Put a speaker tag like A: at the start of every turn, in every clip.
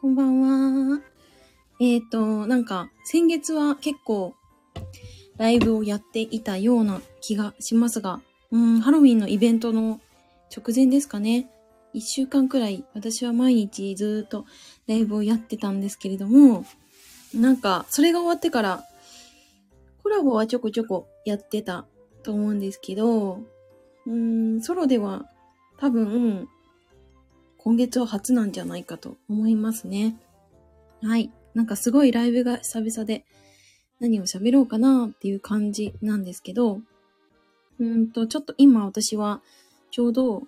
A: こんばんは。えっ、ー、と、なんか、先月は結構、ライブをやっていたような気がしますが、うん、ハロウィンのイベントの直前ですかね。一週間くらい、私は毎日ずっとライブをやってたんですけれども、なんか、それが終わってから、コラボはちょこちょこやってたと思うんですけど、うん、ソロでは多分、今月は初なんじゃないかと思いますね。はい。なんかすごいライブが久々で何を喋ろうかなっていう感じなんですけど、うんと、ちょっと今私はちょうど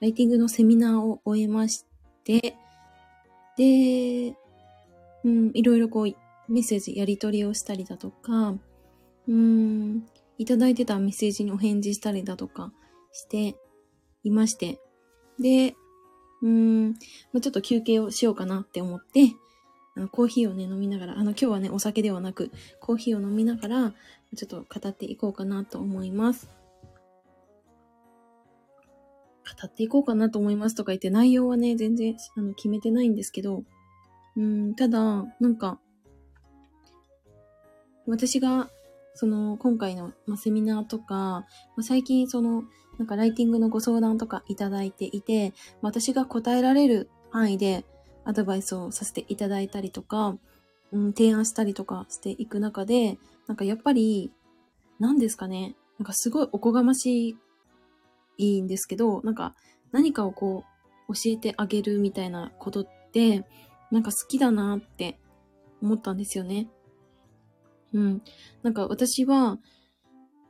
A: ライティングのセミナーを終えまして、で、うん、いろいろこうメッセージやり取りをしたりだとか、うん、いただいてたメッセージにお返事したりだとかしていまして、で、うーん、まあ、ちょっと休憩をしようかなって思って、あの、コーヒーをね、飲みながら、あの、今日はね、お酒ではなく、コーヒーを飲みながら、ちょっと語っていこうかなと思います。語っていこうかなと思いますとか言って、内容はね、全然、あの、決めてないんですけど、うん、ただ、なんか、私が、その、今回の、まセミナーとか、まあ、最近、その、なんかライティングのご相談とかいただいていて、私が答えられる範囲でアドバイスをさせていただいたりとか、うん、提案したりとかしていく中で、なんかやっぱり、何ですかね。なんかすごいおこがましいんですけど、なんか何かをこう教えてあげるみたいなことって、なんか好きだなって思ったんですよね。うん。なんか私は、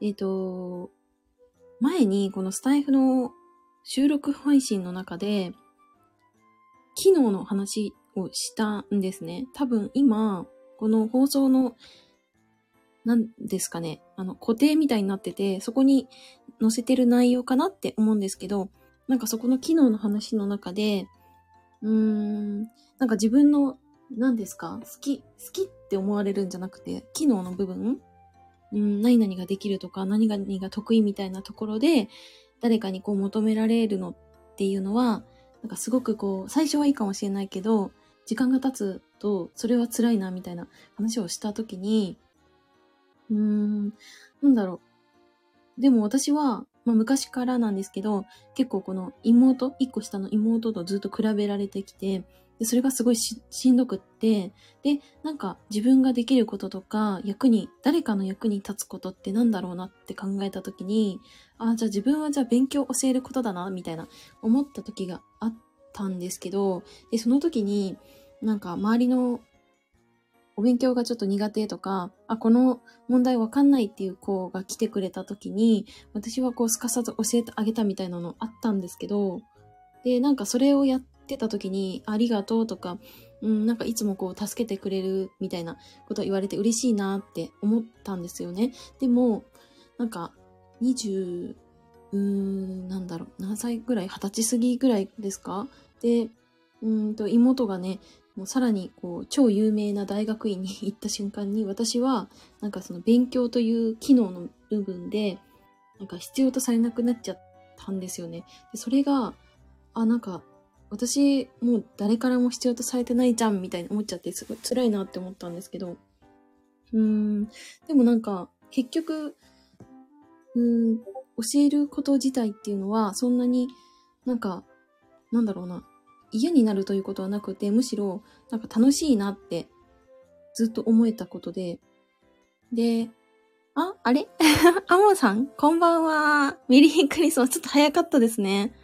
A: えっ、ー、と、前にこのスタイフの収録配信の中で、機能の話をしたんですね。多分今、この放送の、何ですかね、あの、固定みたいになってて、そこに載せてる内容かなって思うんですけど、なんかそこの機能の話の中で、うーん、なんか自分の、何ですか？好き、好きっって思われるんじゃなくて、機能の部分？うん、何々ができるとか、何々が得意みたいなところで、誰かにこう求められるのっていうのは、なんかすごくこう、最初はいいかもしれないけど、時間が経つと、それは辛いな、みたいな話をしたときに、うーん、なんだろう。でも私は、まあ昔からなんですけど、結構この妹、一個下の妹とずっと比べられてきて、でそれがすごいしんどくって、で、なんか自分ができることとか、役に、誰かの役に立つことってなんだろうなって考えたときに、あ、じゃあ自分はじゃあ勉強教えることだな、みたいな思った時があったんですけど、で、その時に、なんか周りのお勉強がちょっと苦手とか、あ、この問題わかんないっていう子が来てくれた時に、私はこうすかさず教えてあげたみたいなのあったんですけど、で、なんかそれをやっってた時に、ありがとうとか、うん、なんかいつもこう助けてくれるみたいなことを言われて嬉しいなって思ったんですよね。でも、なんか、20、うーん、なんだろう、何歳ぐらい二十歳過ぎぐらいですか？で、うんと、妹がね、もうさらにこう、超有名な大学院に行った瞬間に、私は、なんかその勉強という機能の部分で、なんか必要とされなくなっちゃったんですよね。でそれが、あ、なんか、私、もう誰からも必要とされてないじゃんみたいに思っちゃって、すごい辛いなって思ったんですけど。うーん。でもなんか、結局、うーん、教えること自体っていうのは、そんなになんか、なんだろうな、嫌になるということはなくて、むしろ、なんか楽しいなって、ずっと思えたことで。で、あ、あれ？アモさん？こんばんは。メリークリスマス。ちょっと早かったですね。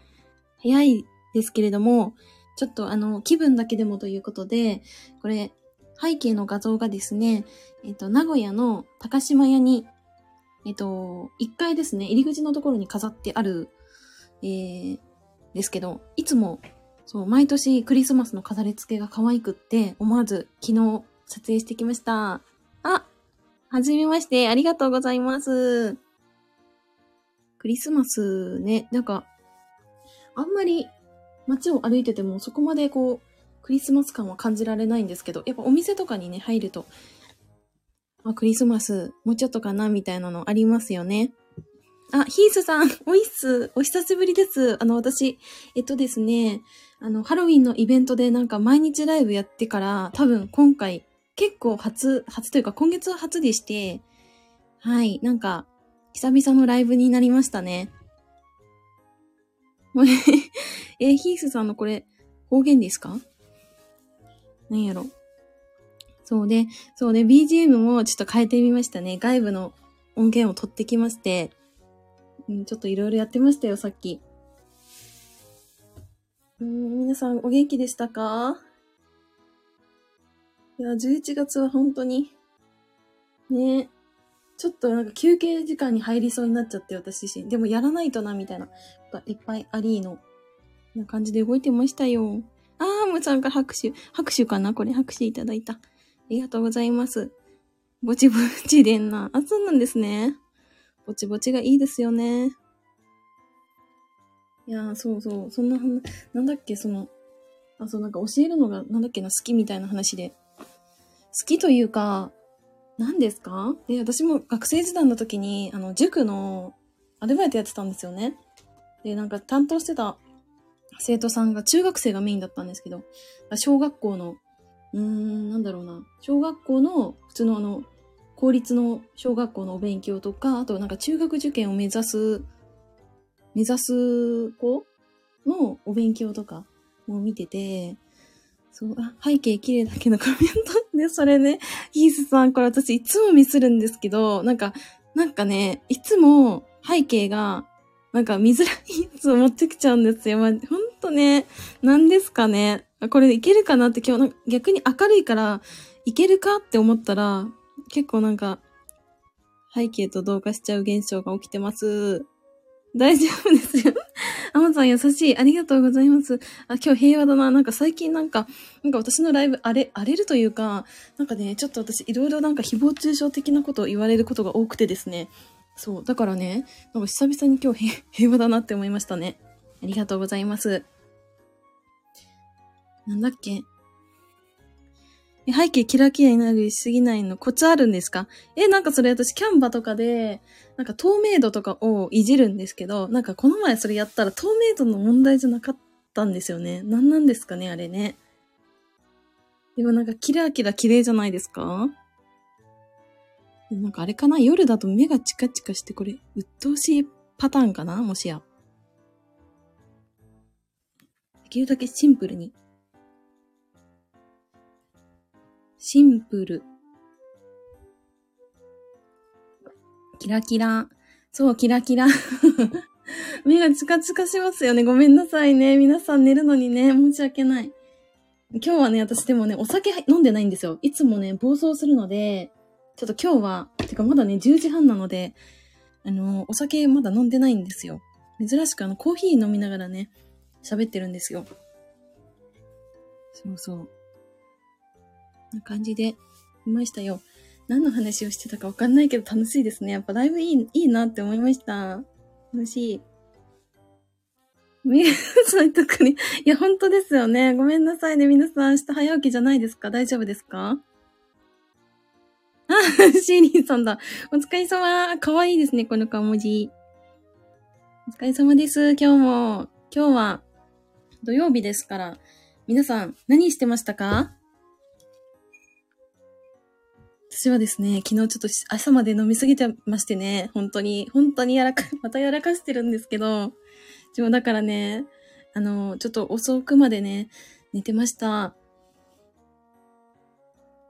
A: 早いですけれども、ちょっとあの、気分だけでもということで、これ、背景の画像がですね、えっ、と、名古屋の高島屋に、えっ、と、1階ですね、入り口のところに飾ってある、えー、ですけど、いつも、そう、毎年クリスマスの飾り付けが可愛くって、思わず昨日撮影してきました。あ、はじめまして、ありがとうございます。クリスマスね、なんか、あんまり街を歩いててもそこまでこう、クリスマス感は感じられないんですけど、やっぱお店とかにね、入ると、あ、クリスマス、もうちょっとかな、みたいなのありますよね。あ、ヒースさん、おいっす。お久しぶりです。あの、私、えっとですね、あの、ハロウィンのイベントでなんか毎日ライブやってから、多分今回、結構初、初というか今月は初でして、はい、なんか、久々のライブになりましたね。え、ヒースさんのこれ、方言ですか？何やろ。そうで、そうで、BGM もちょっと変えてみましたね。外部の音源を取ってきまして、うん、ちょっといろいろやってましたよ、さっき。うん、皆さんお元気でしたか？いや、11月は本当に、ね、ちょっとなんか休憩時間に入りそうになっちゃって、私自身。でもやらないとな、みたいな、いっぱいありのーの、な感じで動いてましたよ。あー、むさんから拍手。拍手かな？これ拍手いただいた。ありがとうございます。ぼちぼちでんな。あ、そうなんですね。ぼちぼちがいいですよね。いやー、そうそう。そんな、なんだっけ、その、あ、そう、なんか教えるのが、なんだっけな、好きみたいな話で。好きというか、何ですか？で、私も学生時代の時に、あの、塾のアルバイトやってたんですよね。で、なんか担当してた生徒さんが中学生がメインだったんですけど、小学校の、うーん、なんだろうな、小学校の普通のあの、公立の小学校のお勉強とか、あとなんか中学受験を目指す、目指す子のお勉強とかも見てて、そう、あ、背景綺麗だけどコメントね、それね、ヒースさん、これ私いつもミスるんですけど、なんか、なんかね、いつも背景が、なんか見づらいやつを持ってきちゃうんですよ。まあ、ほんとね、何ですかね。これいけるかなって今日逆に明るいから、いけるかって思ったら、結構なんか、背景と同化しちゃう現象が起きてます。大丈夫ですよ。アマさん優しい。ありがとうございます。あ、今日平和だな。なんか最近なんか、なんか私のライブ荒れ、荒れるというか、なんかね、ちょっと私いろいろなんか誹謗中傷的なことを言われることが多くてですね。そう。だからね、なんか久々に今日 平和だなって思いましたね。ありがとうございます。なんだっけ？背景キラキラになりすぎないのコツあるんですか？え、なんかそれ私キャンバとかで、なんか透明度とかをいじるんですけど、なんかこの前それやったら透明度の問題じゃなかったんですよね。何なんですかね、あれね。でもなんかキラキラ綺麗じゃないですか？なんかあれかな？夜だと目がチカチカしてこれ、鬱陶しいパターンかな？もしや。できるだけシンプルに。シンプル。キラキラ。そう、キラキラ。目がチカチカしますよね。ごめんなさいね。皆さん寝るのにね、申し訳ない。今日はね、私でもね、お酒飲んでないんですよ。いつもね、暴走するので、ちょっと今日は、てかまだね、10時半なので、あの、お酒まだ飲んでないんですよ。珍しくあの、コーヒー飲みながらね、喋ってるんですよ。そうそう。な感じで、いましたよ。何の話をしてたかわかんないけど楽しいですね。やっぱライブいい、いいなって思いました。楽しい。み、そういう特に。いや、本当ですよね。ごめんなさいね。皆さん、明日早起きじゃないですか？大丈夫ですか、シーリンさんだ。お疲れ様。かわいいですね、この顔文字。お疲れ様です。今日も。今日は土曜日ですから。皆さん、何してましたか？私はですね、昨日ちょっと朝まで飲みすぎてましてね、本当に、本当にやらか、またやらかしてるんですけど、自分だからね、あの、ちょっと遅くまでね、寝てました。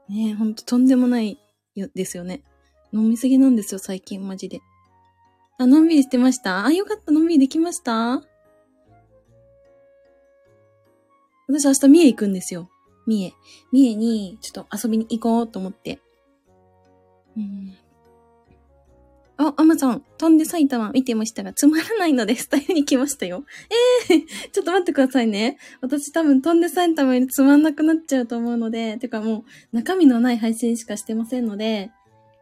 A: ねほんととんでもないですよね。飲みすぎなんですよ、最近、マジで。あ、のんびりしてました？あ、よかった、のんびりできました？私明日三重行くんですよ。三重。三重にちょっと遊びに行こうと思って。うん。あ、アマゾン、飛んで埼玉見てましたが、つまらないのでスタイルに来ましたよ。ええー、ちょっと待ってくださいね。私多分飛んで埼玉よりつまんなくなっちゃうと思うので、てかもう中身のない配信しかしてませんので、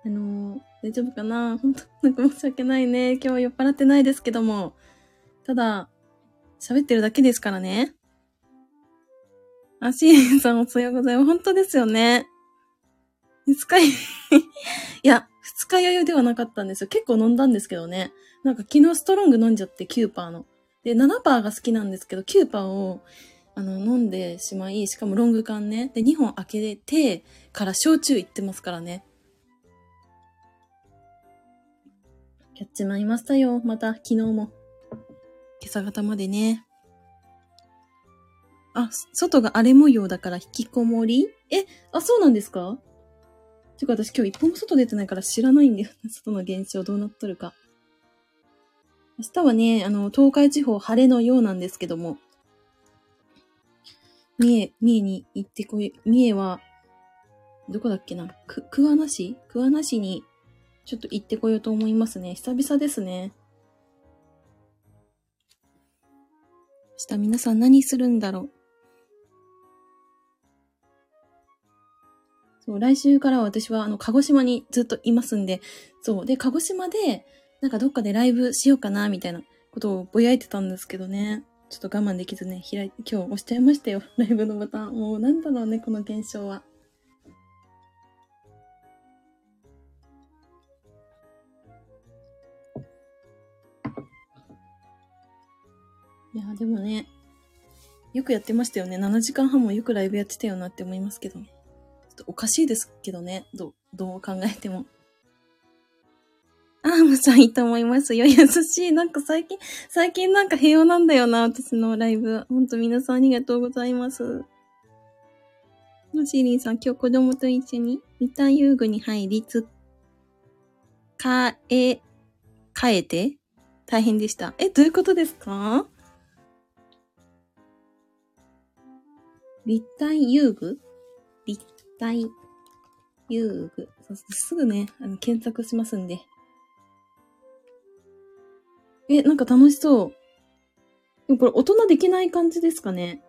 A: あのー、大丈夫かな？本当なんか申し訳ないね。今日酔っ払ってないですけども。ただ、喋ってるだけですからね。あ、シーンさんおはようございます。本当ですよね。いつかい や、二日酔いではなかったんですよ。結構飲んだんですけどね。なんか昨日ストロング飲んじゃって9%の。で、7%が好きなんですけど、9%を、あの、飲んでしまい、しかもロング缶ね。で、2本開けてから焼酎いってますからね。やっちまいましたよ。また、昨日も。今朝方までね。あ、外が荒れ模様だから引きこもり？え、あ、そうなんですか？てか私今日一歩も外出てないから知らないんだよ。外の現象どうなっとるか。明日はね、あの、東海地方晴れのようなんですけども、三重、三重に行ってこい、三重は、どこだっけな？く、桑名市？桑名市に、ちょっと行ってこようと思いますね。久々ですね。明日皆さん何するんだろう？そう、来週から私は、あの、鹿児島にずっといますんで、そう。で、鹿児島で、なんかどっかでライブしようかな、みたいなことをぼやいてたんですけどね。ちょっと我慢できずね、開い、今日押しちゃいましたよ。ライブのボタン。もうなんだろうね、この現象は。いや、でもね、よくやってましたよね。7時間半もよくライブやってたよなって思いますけどね。おかしいですけどね。ど、どう考えても。あームさんいいと思いますよ。優しい。なんか最近、最近なんか平和なんだよな、私のライブ。ほんと皆さんありがとうございます。シーリンさん、今日子供と一緒に、リタ遊具に入りつ、かえ、変えて大変でした。え、どういうことですか？立体遊具？立体遊具。すぐね、あの、検索しますんで。え、なんか楽しそう。でもこれ大人できない感じですかね。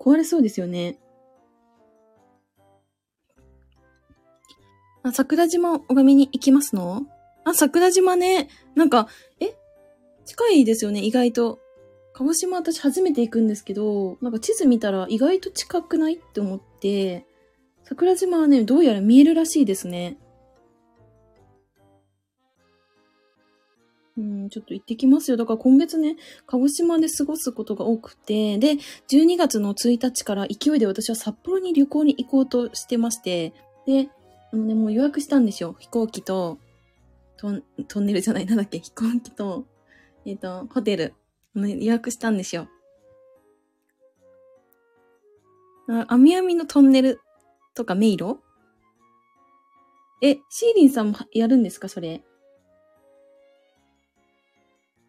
A: 壊れそうですよね。あ、桜島おがみに行きますの？あ、桜島ね。なんか、え？近いですよね、意外と。鹿児島私初めて行くんですけど、なんか地図見たら意外と近くないって思って、桜島はね、どうやら見えるらしいですね。うん、ちょっと行ってきますよ。だから今月ね、鹿児島で過ごすことが多くて、で、12月の1日から勢いで私は札幌に旅行に行こうとしてまして、で、あのね、もう予約したんですよ。飛行機と、トン、トンネルじゃない、なんだっけ、飛行機と、えっ、ー、と、ホテル、予約したんですよ。あ、網網のトンネルとか迷路？え、シーリンさんもやるんですか？それ。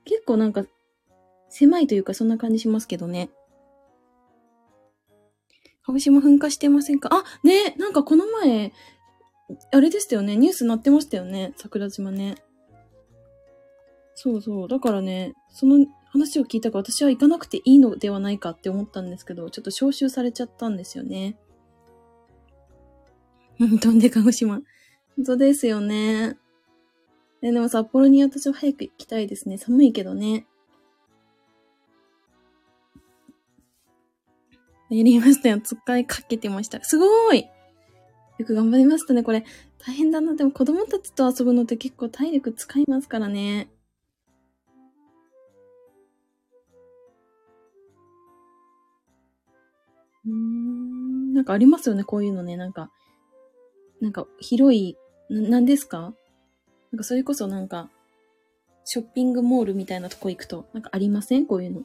A: 結構なんか、狭いというかそんな感じしますけどね。鹿児島噴火してませんか？あ、ねなんかこの前、あれでしたよね。ニュースなってましたよね。桜島ね。そうそう。だからね、その話を聞いたから私は行かなくていいのではないかって思ったんですけど、ちょっと招集されちゃったんですよね。飛んで鹿児島。本当ですよね。でも札幌に私は早く行きたいですね。寒いけどね。やりましたよ。使いかけてました。すごいよく頑張りましたね、これ。大変だな。でも子供たちと遊ぶのって結構体力使いますからね。うーん。なんかありますよね、こういうのね。なんか、なんか広い、な、んですか？なんかそれこそなんか、ショッピングモールみたいなとこ行くと、なんかありません？こういうの。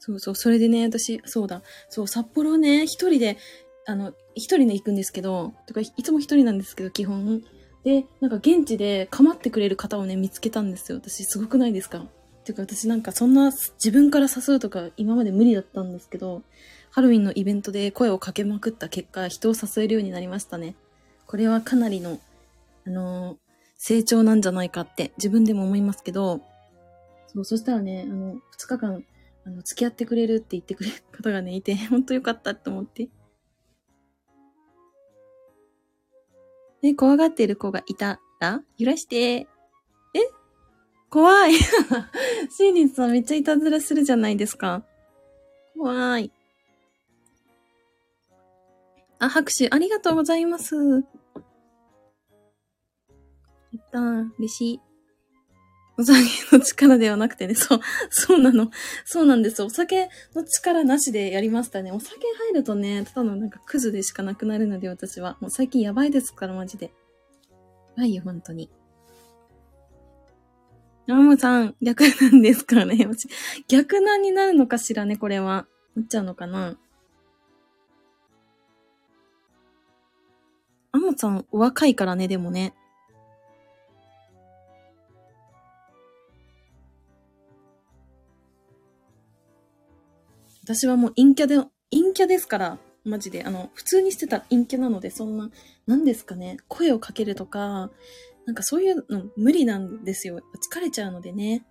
A: そうそう、それでね、私、そうだ、そう、札幌ね、一人で、あの、一人で行くんですけど、とか、いつも一人なんですけど、基本。で、なんか現地で構ってくれる方をね、見つけたんですよ。私、すごくないですか？てか私なんかそんな自分から誘うとか今まで無理だったんですけど、ハロウィンのイベントで声をかけまくった結果、人を誘えるようになりましたね。これはかなりの、あのー、成長なんじゃないかって自分でも思いますけど、そう、そしたらね、あの、2日間、あの、付き合ってくれるって言ってくれる方がね、いて、ほんとよかったって思って。ね、怖がっている子がいたら、揺らして、怖い。シーリンさんめっちゃいたずらするじゃないですか。怖い。あ、拍手ありがとうございます。やったー、嬉しい。お酒の力ではなくてね、そう、そうなの。そうなんです。お酒の力なしでやりましたね。お酒入るとね、ただのなんかクズでしかなくなるので、私は。もう最近やばいですから、マジで。やばいよ、本当に。アモさん、逆なんですかね 逆なんになるのかしらね、これは。なっちゃうのかなアモさん、お若いからね、でもね。私はもう陰キャで、陰キャですから、マジで。あの、普通にしてた陰キャなので、そんな、何ですかね、声をかけるとか、なんかそういうの無理なんですよ。疲れちゃうのでね。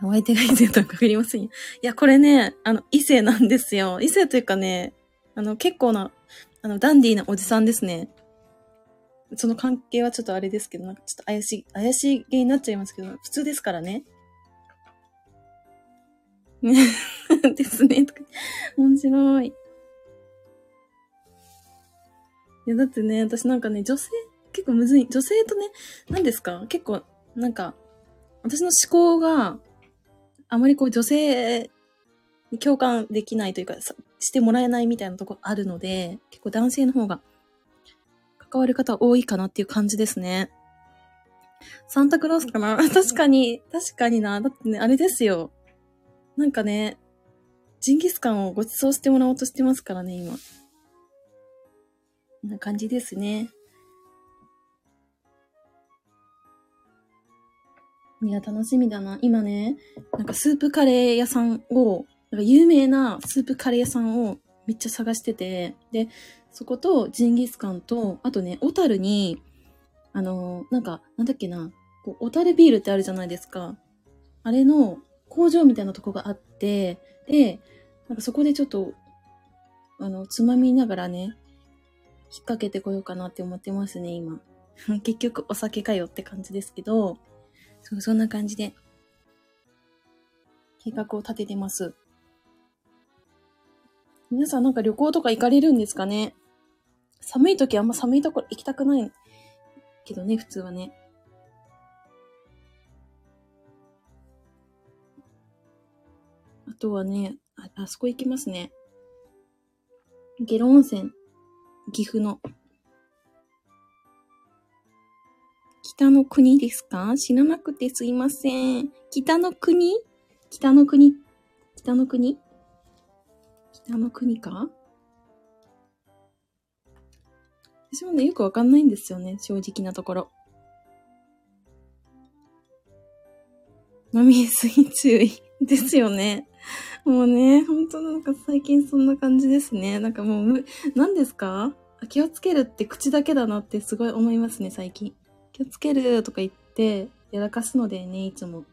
A: お相手が異性とは限りませんよ。いや、これね、あの、異性なんですよ。異性というかね、あの、結構な、あの、ダンディーなおじさんですね。その関係はちょっとあれですけど、なんかちょっと怪しい、怪しいげになっちゃいますけど、普通ですからね。ですね。面白い。いや、だってね、私なんかね、女性、結構むずい。女性とね、何ですか？結構、なんか、私の思考が、あまりこう女性に共感できないというか、してもらえないみたいなとこあるので、結構男性の方が関わる方多いかなっていう感じですね。サンタクロースかな？確かに、確かにな。だってね、あれですよ。なんかね、ジンギスカンをご馳走してもらおうとしてますからね、今。んな感じですね。いや、楽しみだな。今ね、なんかスープカレー屋さんを、なんか有名なスープカレー屋さんをめっちゃ探してて、で、そことジンギスカンと、あとね、小樽に、あのなんか、なんだっけな、こう小樽ビールってあるじゃないですか。あれの工場みたいなとこがあって、で、なんかそこでちょっと、あの、つまみながらね、引っ掛けてこようかなって思ってますね、今。結局お酒かよって感じですけど、そう、そんな感じで、計画を立ててます。皆さんなんか旅行とか行かれるんですかね？寒い時あんま寒いところ行きたくないけどね、普通はね。あとはね、あ、あそこ行きますね。下呂温泉。岐阜の。北の国ですか？知らなくてすいません。北の国？北の国？北の国？北の国か？私もね、よくわかんないんですよね。正直なところ。飲みすぎ注意ですよね。もうね、ほんとなんか最近そんな感じですね。なんかもう、何ですか？気をつけるって口だけだなってすごい思いますね、最近。気をつけるとか言って、やらかすのでね、いつも。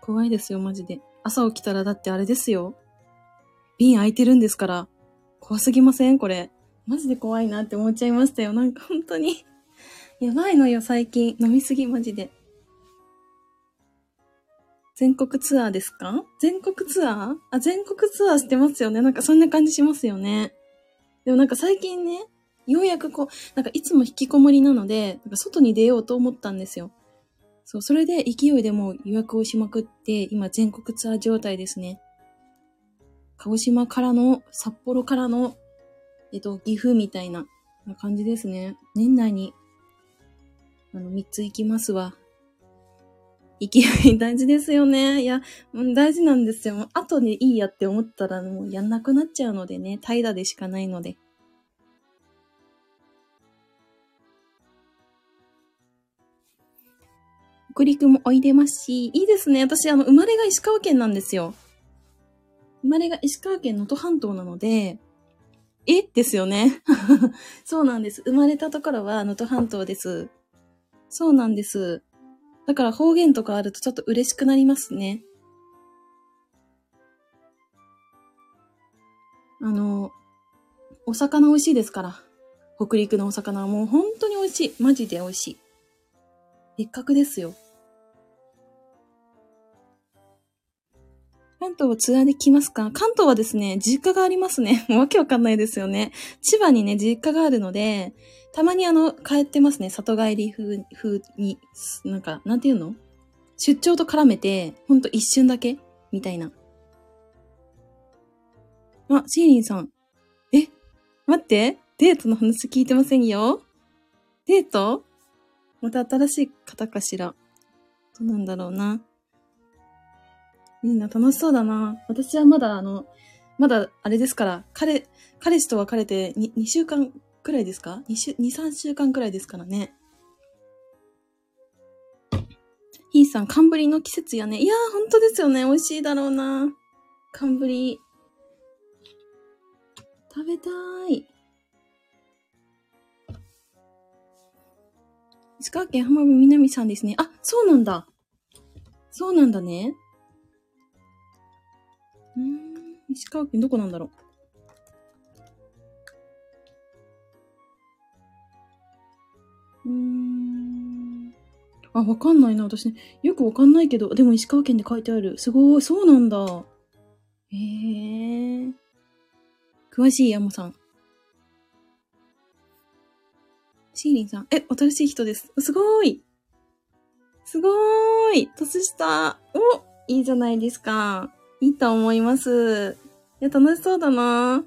A: 怖いですよ、マジで。朝起きたらだってあれですよ。瓶開いてるんですから。怖すぎません？これ。マジで怖いなって思っちゃいましたよ。なんか本当にやばいのよ、最近。飲みすぎ、マジで。全国ツアーですか？全国ツアー？あ、全国ツアーしてますよね。なんかそんな感じしますよね。でもなんか最近ね、ようやくこう、なんかいつも引きこもりなので、なんか外に出ようと思ったんですよ。そう、それで勢いでもう予約をしまくって、今全国ツアー状態ですね。鹿児島からの、札幌からの、えっと、岐阜みたいな感じですね。年内にあの、三つ行きますわ。勢い大事ですよね。いや、大事なんですよ。後でいいやって思ったらもうやんなくなっちゃうのでね、怠惰でしかないので。北陸もおいでますし、いいですね。私、あの、生まれが石川県なんですよ。生まれが石川県能登半島なので、え？ですよね。そうなんです。生まれたところは能登半島です。そうなんです。だから方言とかあるとちょっと嬉しくなりますね。あの、お魚美味しいですから。北陸のお魚はもう本当に美味しい。マジで美味しい。一角ですよ。関東はツアーで来ますか？関東はですね、実家がありますね。も うわけわかんないですよね。千葉にね、実家があるので、たまにあの、帰ってますね。里帰り風、風に、なんか、なんていうの？出張と絡めて、ほんと一瞬だけみたいな。あ、シーリンさん。え？待って。デートの話聞いてませんよ？デート？また新しい方かしら。どうなんだろうな。いいな、楽しそうだな。私はまだあの、まだあれですから、彼、彼氏と別れて 2, 2週間くらいですか ?2 週、2、3週間くらいですからね。ヒーさん、寒ぶりの季節やね。いやー、ほんとですよね。美味しいだろうな。寒ぶり。食べたーい。石川県浜辺美波さんですね。あ、そうなんだ。そうなんだね。うん、石川県どこなんだろう。うん。あ、わかんないな。私ね、よくわかんないけど、でも石川県で書いてある。すごい、そうなんだ。へえ。詳しい山さん。シーリンさん。え、新しい人です。すごーい。すごーい。年下。おいいじゃないですか。いいと思います。いや、楽しそうだな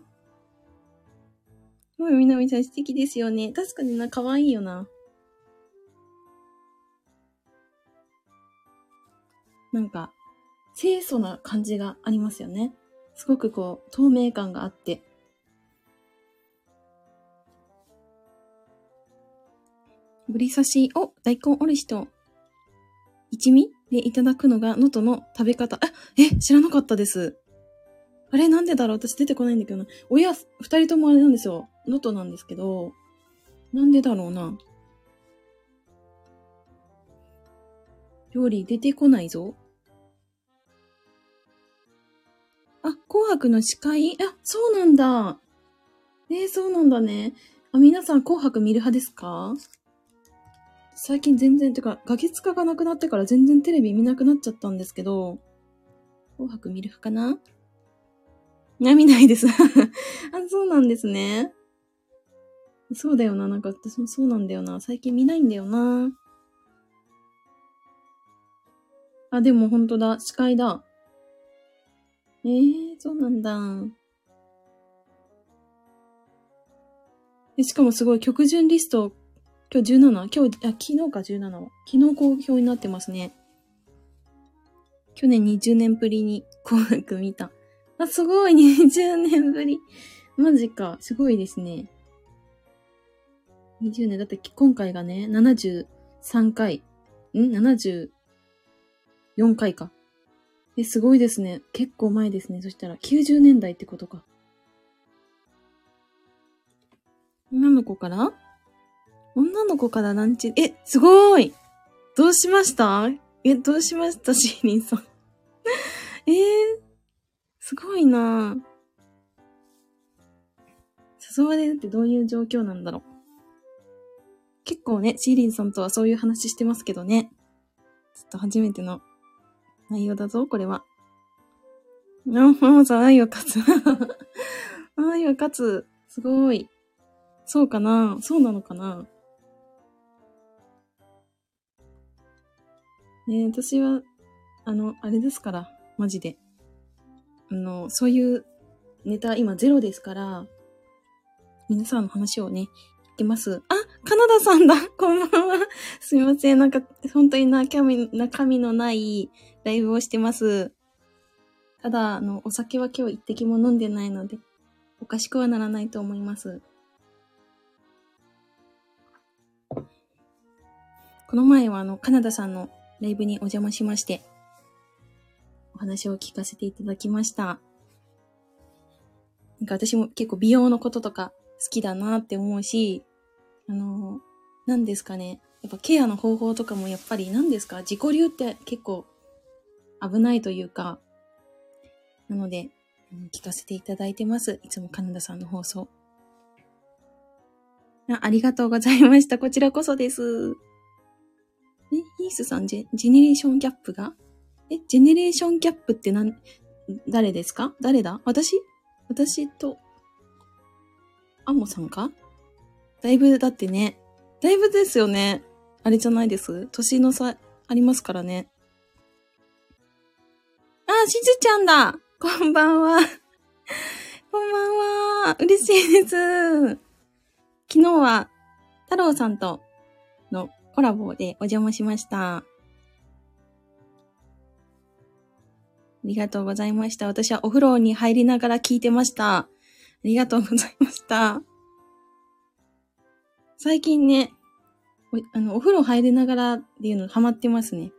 A: もうみなみさん素敵ですよね。確かにな、可愛いよな。なんか、清楚な感じがありますよね。すごくこう、透明感があって。ぶり刺しを大根おろしと一味でいただくのが能登の食べ方。あ、え、知らなかったです。あれなんでだろう？私出てこないんだけどな。親、二人ともあれなんですよ。能登なんですけど、なんでだろうな。料理出てこないぞ。あ、紅白の司会？あ、そうなんだ。えー、そうなんだね。あ、皆さん紅白見る派ですか？最近全然、てか、ガキ使がなくなってから全然テレビ見なくなっちゃったんですけど、紅白見る派かな、見ないです あ、そうなんですね。そうだよな。なんか私もそうなんだよな。最近見ないんだよな。あ、でも本当だ。司会だ。ええー、そうなんだ。しかもすごい曲順リスト今日 17? 今日、あ、昨日か17は。昨日好評になってますね。去年20年ぶりに紅白見た。あ、すごい !20 年ぶり。マジか。すごいですね。20年。だって今回がね、73回。ん ?7 4回か。え、すごいですね。結構前ですね。そしたら90年代ってことか。女の子から？女の子からランチ、え、すごーいどうしました？え、どうしました？シーリンさん。えー、すごいな誘われるってどういう状況なんだろう。結構ね、シーリンさんとはそういう話してますけどね。ちょっと初めての内容だぞ、これは。あ、まず愛は勝つ。愛は勝つ。すごい。そうかなそうなのかなね私は、あの、あれですから、マジで。あの、そういうネタ今ゼロですから、皆さんの話をね、ってます。あ、カナダさんだ こんばんはすみません。なんか、本当に中身、中身のないライブをしてます。ただ、あの、お酒は今日一滴も飲んでないので、おかしくはならないと思います。この前はあの、カナダさんのライブにお邪魔しまして、お話を聞かせていただきました。なんか私も結構美容のこととか好きだなって思うし、あの、何ですかね。やっぱケアの方法とかもやっぱり何ですか？自己流って結構危ないというか、なので、聞かせていただいてます。いつもカナダさんの放送。あありがとうございました。こちらこそです。え、ヒースさんジェ、ジェネレーションギャップが？え、ジェネレーションギャップってなん、誰ですか？誰だ？私？私と、アモさんか？だいぶ、だってね、だいぶですよね。あれじゃないです？年の差ありますからね。あ、しずちゃんだこんばんは。こんばんは。嬉しいです。昨日は、太郎さんとのコラボでお邪魔しました。ありがとうございました。私はお風呂に入りながら聞いてました。ありがとうございました。最近ね、おあのお風呂入りながらっていうのハマってますね。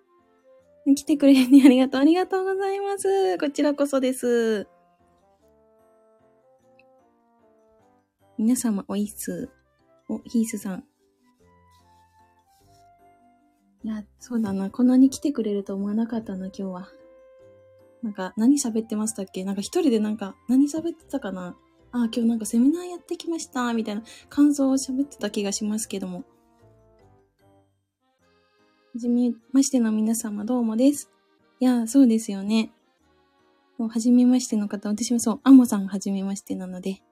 A: 来てくれるね。ありがとう。ありがとうございます。こちらこそです。皆様、おいっす。お、ヒースさん。いや、そうだな。こんなに来てくれると思わなかったな、今日は。なんか、何喋ってましたっけ？なんか一人でなんか、何喋ってたかな？あ、今日なんかセミナーやってきました、みたいな感想を喋ってた気がしますけども。はじめましての皆様どうもです。いや、そうですよね。もう、はじめましての方、私もそう、アモさんはじめましてなので。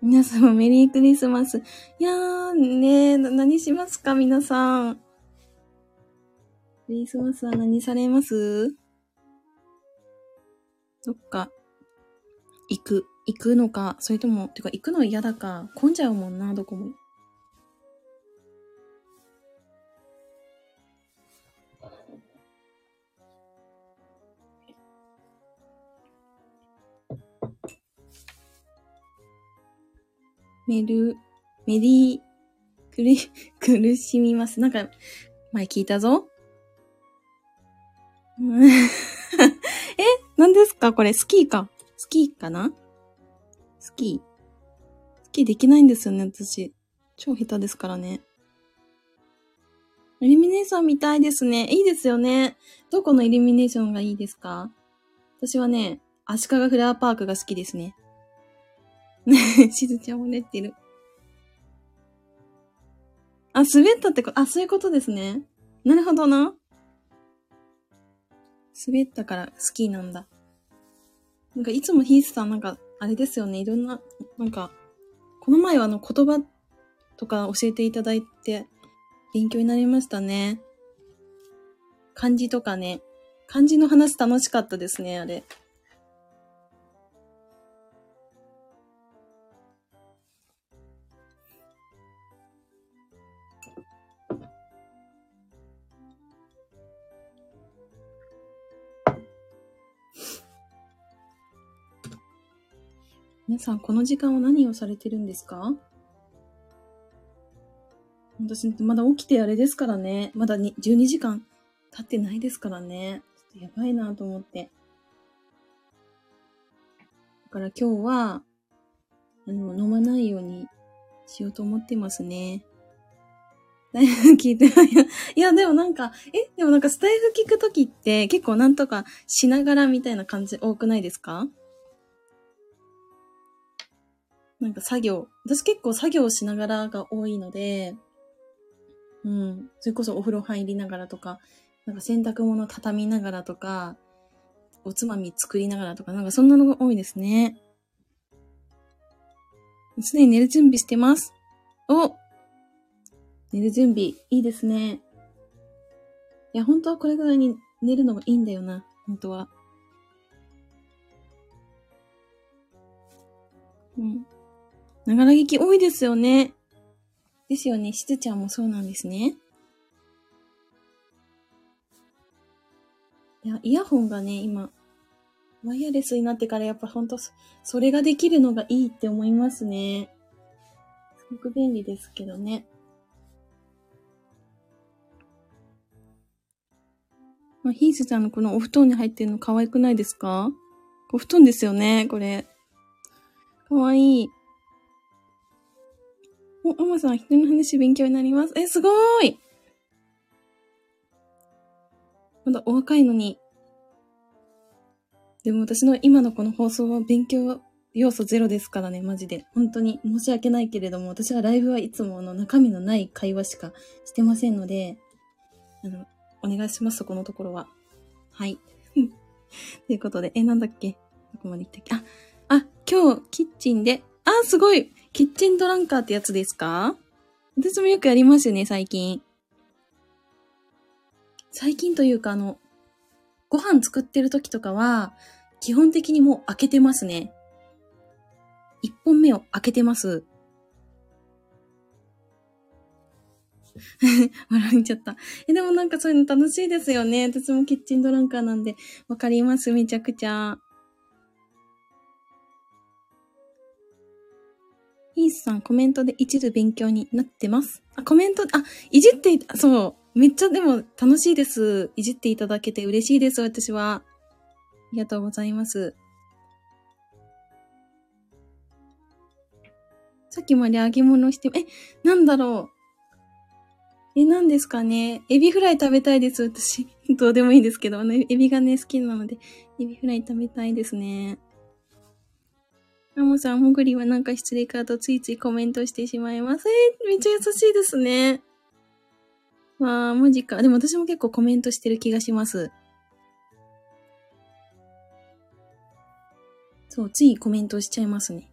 A: 皆様メリークリスマス。いやー、ねー、何しますか皆さん。クリスマスは何されます？どっか、行く、行くのか、それとも、てか行くの嫌だか、混んじゃうもんな、どこも。メル、メリー、苦 苦しみます。なんか、前聞いたぞ。え何ですか？これ、スキーか。スキーかな？キー。スキーできないんですよね、私。超下手ですからね。イルミネーション見たいですね。いいですよね。どこのイルミネーションがいいですか？私はね、足利フラワーパークが好きですね。ねしずちゃんも寝てる。あ、滑ったってこ、あ、そういうことですね。なるほどな。滑ったから好きなんだ。なんかいつもヒースさんなんか、あれですよね。いろんな、なんか、この前はあの言葉とか教えていただいて、勉強になりましたね。漢字とかね。漢字の話楽しかったですね、あれ。皆さん、この時間は何をされてるんですか？私、まだ起きてあれですからね。まだ12時間経ってないですからね。ちょっとやばいなと思って。だから今日は、あの、飲まないようにしようと思ってますね。だいぶ聞いてない。いや、でもなんか、え、でもなんかスタイフ聞くときって結構なんとかしながらみたいな感じ多くないですか？なんか作業、私結構作業しながらが多いので、うん、それこそお風呂入りながらとか、なんか洗濯物畳みながらとか、おつまみ作りながらとか、なんかそんなのが多いですね。すでに寝る準備してます。お寝る準備、いいですね。いや、本当はこれぐらいに寝るのがいいんだよな、本当は。うん。ながら聞き多いですよね。ですよね。しずちゃんもそうなんですね。いや、イヤホンがね、今、ワイヤレスになってからやっぱほんと、それができるのがいいって思いますね。すごく便利ですけどね。まあ、ヒースちゃんのこのお布団に入ってるの可愛くないですか？お布団ですよね、これ。かわいい。お、おまさん、人の話勉強になります。え、すごーいまだお若いのに。でも私の今のこの放送は勉強要素ゼロですからね、マジで。本当に申し訳ないけれども、私はライブはいつもの中身のない会話しかしてませんので、あの、お願いします、そこのところは。はい。ということで、え、なんだっけ？どこまで行ったっけ？あ、あ、今日、キッチンで、あ、すごいキッチンドランカーってやつですか？私もよくやりますよね、最近。最近というか、あの、ご飯作ってる時とかは、基本的にもう開けてますね。一本目を開けてます。笑っちゃった。え、でもなんかそういうの楽しいですよね。私もキッチンドランカーなんで、わかります、めちゃくちゃ。イースさん、コメントで一部勉強になってます。あ、コメント、あ、いじって、そう、めっちゃでも楽しいです。いじっていただけて嬉しいです、私は。ありがとうございます。さっきまで揚げ物して、え、なんだろう。え、何ですかね。エビフライ食べたいです、私。どうでもいいんですけど、あの、エビがね、好きなので、エビフライ食べたいですね。アモさん、もぐりはなんか失礼かとついついコメントしてしまいます。えー、めっちゃ優しいですね。わあ、マジか。でも私も結構コメントしてる気がします。そう、ついコメントしちゃいますね。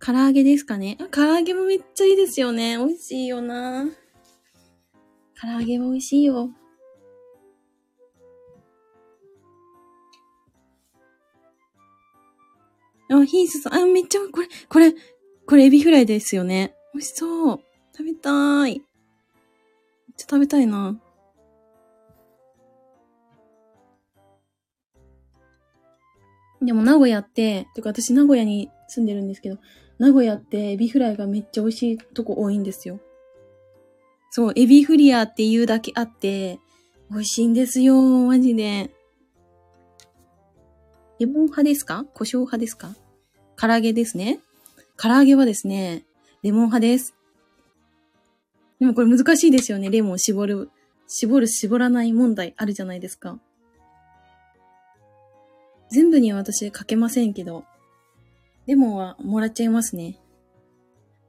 A: 唐揚げですかねあ、唐揚げもめっちゃいいですよね。美味しいよな。唐揚げも美味しいよ。あ、ヒースさん、あ、めっちゃ、これ、これ、これエビフライですよね。美味しそう。食べたーい。めっちゃ食べたいな。でも名古屋って、てか私名古屋に住んでるんですけど、名古屋ってエビフライがめっちゃ美味しいとこ多いんですよ。そう、エビフリアっていうだけあって、美味しいんですよ、マジで。レモン派ですか？胡椒派ですか？唐揚げですね。唐揚げはですね、レモン派です。でもこれ難しいですよね。レモン絞る、絞る、絞らない問題あるじゃないですか。全部には私かけませんけど、レモンはもらっちゃいますね。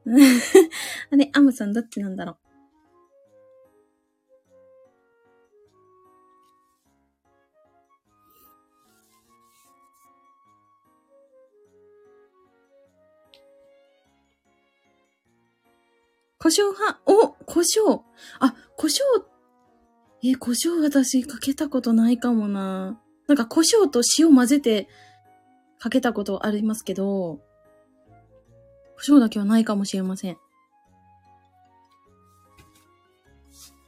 A: あれ、アムさんどっちなんだろう？胡椒派、お胡椒あ、胡椒、え、胡椒私かけたことないかもな。なんか胡椒と塩混ぜてかけたことありますけど、胡椒だけはないかもしれません。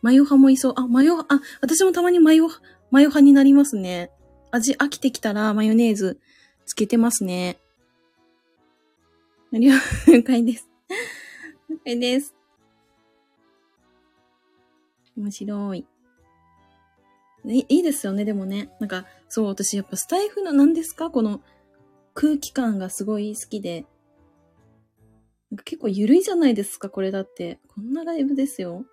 A: マヨ派もいそう。あ、マヨ、あ、私もたまにマヨ、マヨ派になりますね。味飽きてきたらマヨネーズつけてますね。了解です。了解です。面白い。いいいですよね、でもね。なんか、そう、私やっぱスタイフの何ですか？この空気感がすごい好きで。なんか結構緩いじゃないですか、これだって。こんなライブですよ。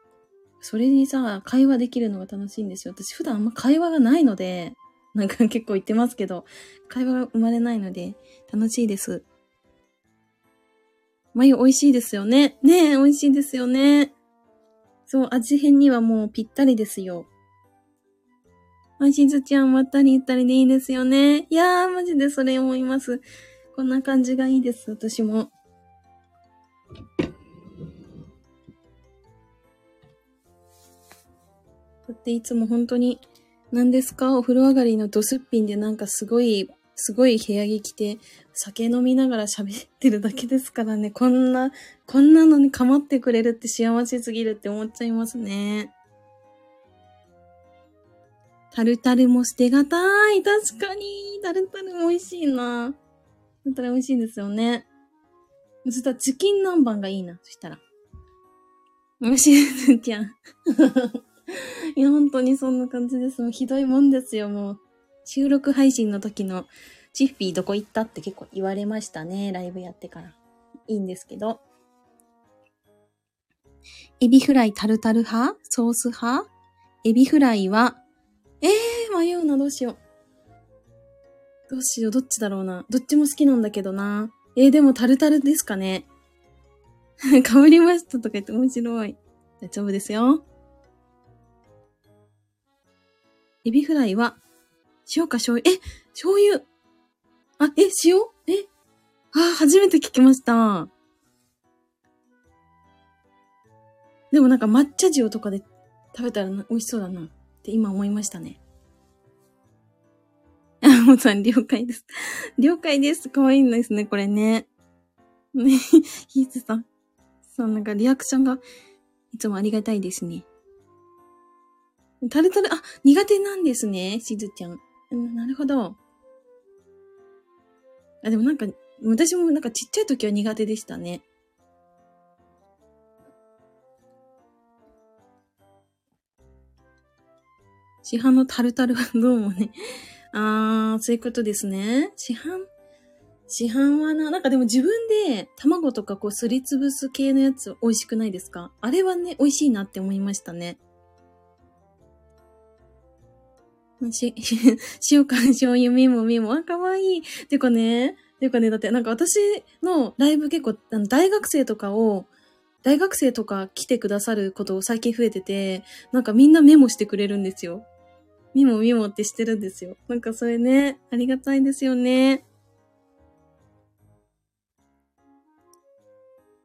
A: それにさ、会話できるのが楽しいんですよ。私普段あんま会話がないので、なんか 結構言ってますけど、会話が生まれないので、楽しいです。眉美味しいですよね。ねえ、美味しいですよね。そう、味変にはもうぴったりですよ。あ、しずちゃん、まったり言ったりでいいですよね。いやー、マジでそれ思います。こんな感じがいいです、私も。だっていつも本当に、何ですか？お風呂上がりのドスッピンでなんかすごいすごい部屋着着て、酒飲みながら喋ってるだけですからね。こんな、こんなのに構ってくれるって幸せすぎるって思っちゃいますね。タルタルも捨てがたい。確かに。タルタルも美味しいな。タルタル美味しいんですよね。そしたらチキン南蛮がいいな。そしたら。美味しいですじゃん。いや、本当にそんな感じです。もうひどいもんですよ、もう。収録配信の時のチッフィーどこ行ったって結構言われましたね。ライブやってから。いいんですけど。エビフライタルタル派？ソース派？エビフライは、えー、迷うな、どうしよう。どうしよう、どっちだろうな。どっちも好きなんだけどな。えー、でもタルタルですかね。かぶりましたとか言って面白い。大丈夫ですよ。エビフライは、塩か醤油、え、醤油あ、え、塩？え？あ、初めて聞きました。でもなんか抹茶塩とかで食べたら美味しそうだなって今思いましたね。あ、もさん了解です。了解です。可愛いんですね、これね。ね、ヒーツさん。そう、なんかリアクションがいつもありがたいですね。タルタル、あ、苦手なんですね、しずちゃん。うん、なるほど。あ、でもなんか、私もなんかちっちゃい時は苦手でしたね。市販のタルタルは どうもね。あー、そういうことですね。市販？市販はな、なんかでも自分で卵とかこうすりつぶす系のやつ美味しくないですか？あれはね、美味しいなって思いましたね。し、し塩か醤油メモメモ。あ、かわいい。てかね、てかね、だってなんか私のライブ結構、あの大学生とかを、大学生とか来てくださることを最近増えてて、なんかみんなメモしてくれるんですよ。メモメモってしてるんですよ。なんかそれね、ありがたいですよね。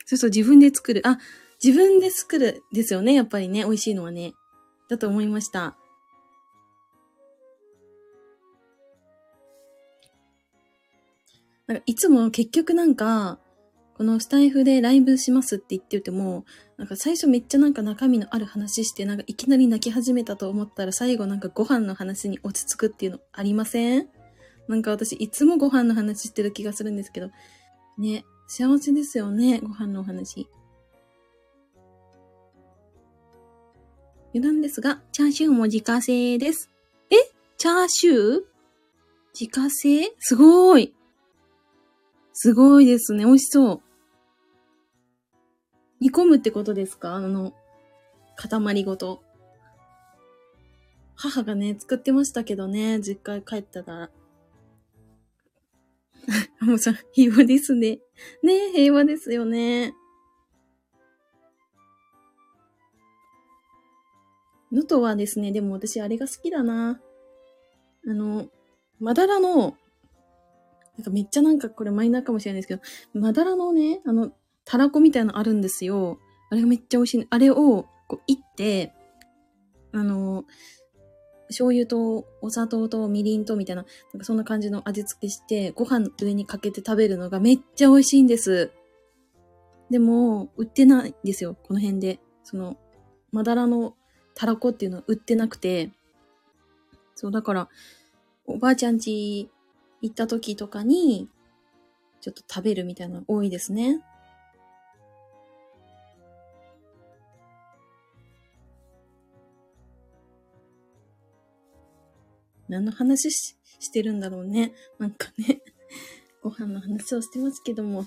A: そうそう、自分で作る。あ、自分で作るですよね。やっぱりね、美味しいのはね。だと思いました。いつも結局なんか、このスタイフでライブしますって言ってても、なんか最初めっちゃなんか中身のある話して、なんかいきなり泣き始めたと思ったら最後なんかご飯の話に落ち着くっていうのありません？なんか私いつもご飯の話してる気がするんですけど、ね、幸せですよね、ご飯のお話。余談ですが、チャーシューも自家製です。え？チャーシュー？自家製？すごーい。すごいですね。美味しそう。煮込むってことですか？あの、塊ごと。母がね、作ってましたけどね、実家帰ったら。もうさん、平和ですね。ね平和ですよね。能登はですね、でも私あれが好きだな。あの、まだらの、なんかめっちゃなんかこれマイナーかもしれないですけど、まだらのね、あの、たらこみたいなのあるんですよ。あれがめっちゃ美味しい。あれを、こう、いって、あの、醤油とお砂糖とみりんとみたいな、なんかそんな感じの味付けして、ご飯上にかけて食べるのがめっちゃ美味しいんです。でも、売ってないんですよ、この辺で。その、まだらのたらこっていうのは売ってなくて。そう、だから、おばあちゃん家行った時とかに、ちょっと食べるみたいなの多いですね。何の話ししてるんだろうね。なんかね、ご飯の話をしてますけども。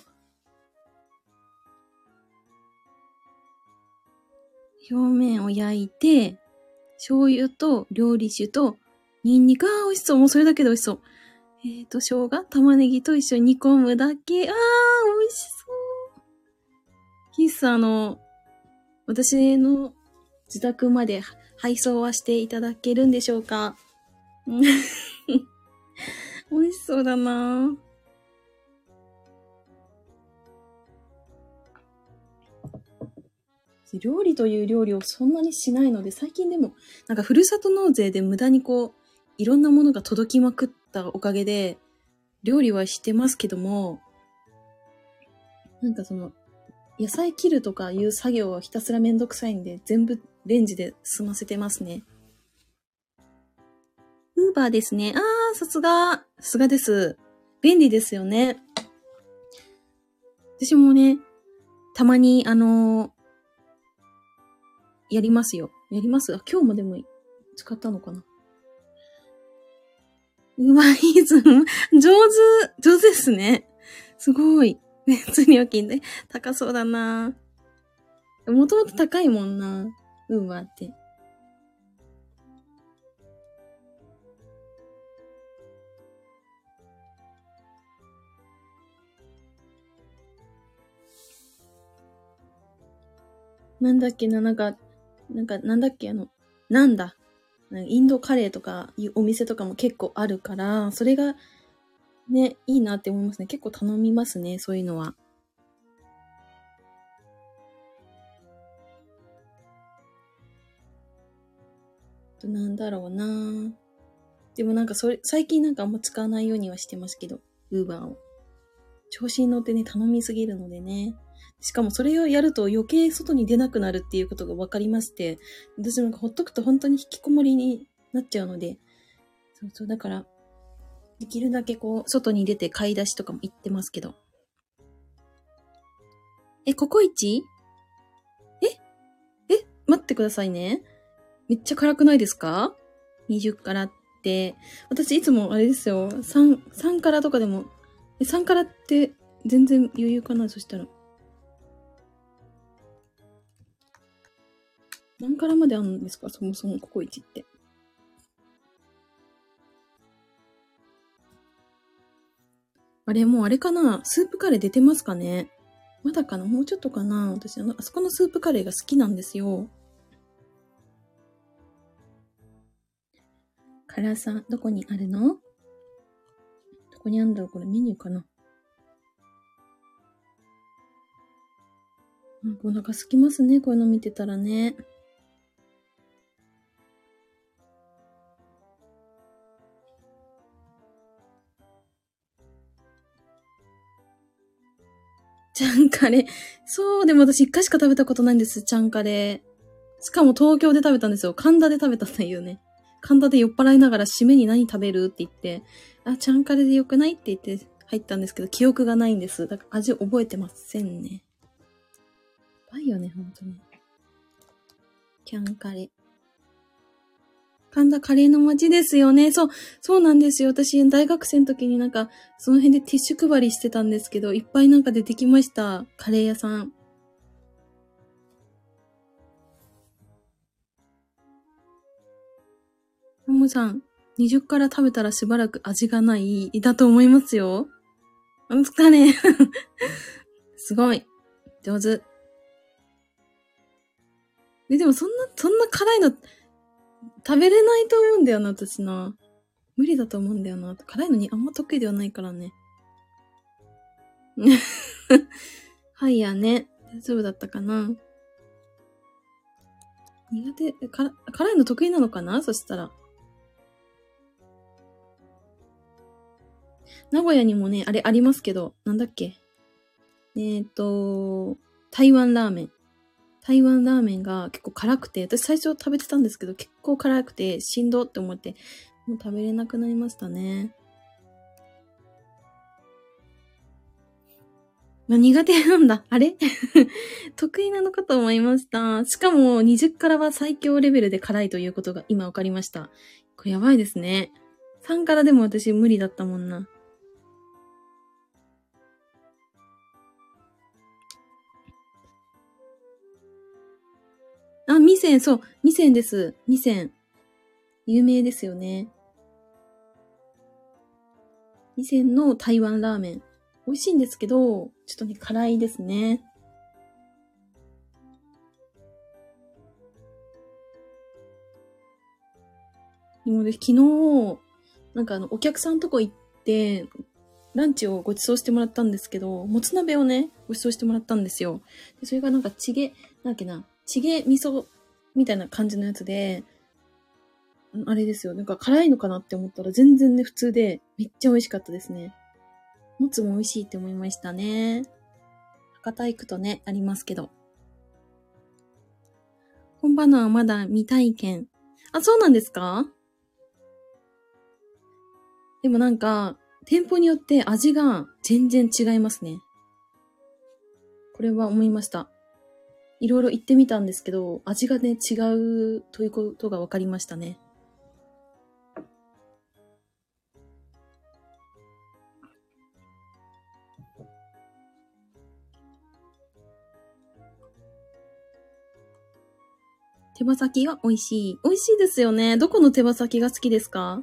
A: 表面を焼いて、醤油と料理酒とニンニク、あー美味しそう。もうそれだけで美味しそう。えっ、ー、と、生姜、玉ねぎと一緒に煮込むだけ。あー、美味しそう。キス、あの、私の自宅まで配送はしていただけるんでしょうか？美味しそうだな料理という料理をそんなにしないので、最近でも、なんかふるさと納税で無駄にこう、いろんなものが届きまくったおかげで、料理はしてますけども、なんかその、野菜切るとかいう作業はひたすらめんどくさいんで、全部レンジで済ませてますね。ウーバーですね。あー、さすが。さすがです。便利ですよね。私もね、たまに、あのー、やりますよ。やります？あ、今日もでも使ったのかな？うまいズム。上手、上手ですね。すごい。別に料金で高そうだなもともと高いもんな。ウーバーって。なんだっけな、なんか、なんか、なんだっけ、あの、なんだ。インドカレーとかいうお店とかも結構あるから、それがね、いいなって思いますね。結構頼みますね、そういうのは。となんだろうなでもなんかそれ、最近なんかあんま使わないようにはしてますけど、ウーバーを。調子に乗ってね、頼みすぎるのでね。しかもそれをやると余計外に出なくなるっていうことが分かりまして、私なんかほっとくと本当に引きこもりになっちゃうので、そうそう、だから、できるだけこう、外に出て買い出しとかも行ってますけど。え、ココイチ？え？え？待ってくださいね。めっちゃ辛くないですか ?20 辛って。私いつもあれですよ。3、3辛とかでも、え、3辛って全然余裕かな？そしたら。何辛まであるんですか？そもそもココイチって。あれ、もうあれかな？スープカレー出てますかね？まだかな？もうちょっとかな？私あの、あそこのスープカレーが好きなんですよ。辛さ、どこにあるの？どこにあるんだろう？これメニューかな？お腹空きますね。こういうの見てたらね。ちゃんカレー。そう、でも私一回しか食べたことないんです、ちゃんカレー。しかも東京で食べたんですよ。神田で食べたんだよね。神田で酔っ払いながら締めに何食べるって言って、あ、ちゃんカレーでよくないって言って入ったんですけど、記憶がないんです。だから味覚えてませんね。やばいよね、ほんとに。キャンカレー。神田カレーの街ですよね。そう、そうなんですよ。私、大学生の時になんか、その辺でティッシュ配りしてたんですけど、いっぱいなんか出てきました。カレー屋さん。ももさん、20から食べたらしばらく味がない、だと思いますよ。なんですかね。すごい。上手。え、でもそんな、そんな辛いの、食べれないと思うんだよな、私な。無理だと思うんだよな。辛いのにあんま得意ではないからね。はいやね。大丈夫だったかな。苦手、辛いの得意なのかな？そしたら。名古屋にもね、あれありますけど、なんだっけ？えっ、ー、と、台湾ラーメン。台湾ラーメンが結構辛くて、私最初食べてたんですけど、結構辛くてしんどって思って、もう食べれなくなりましたね。まあ、苦手なんだ。あれ？得意なのかと思いました。しかも20からは最強レベルで辛いということが今わかりました。これやばいですね。3からでも私無理だったもんな。あ、味仙、そう、味仙です。味仙。有名ですよね。味仙の台湾ラーメン。美味しいんですけど、ちょっとね、辛いですね。でもね、昨日、なんかあの、お客さんとこ行って、ランチをご馳走してもらったんですけど、もつ鍋をね、ご馳走してもらったんですよ。でそれがなんかチゲ、なんだっけな、チゲ味噌みたいな感じのやつで、あれですよ。なんか辛いのかなって思ったら全然ね、普通でめっちゃ美味しかったですね。もつも美味しいって思いましたね。博多行くとね、ありますけど。本場のはまだ未体験。あ、そうなんですか？でもなんか、店舗によって味が全然違いますね。これは思いました。いろいろ行ってみたんですけど、味がね、違うということが分かりましたね。手羽先が美味しい。美味しいですよね。どこの手羽先が好きですか？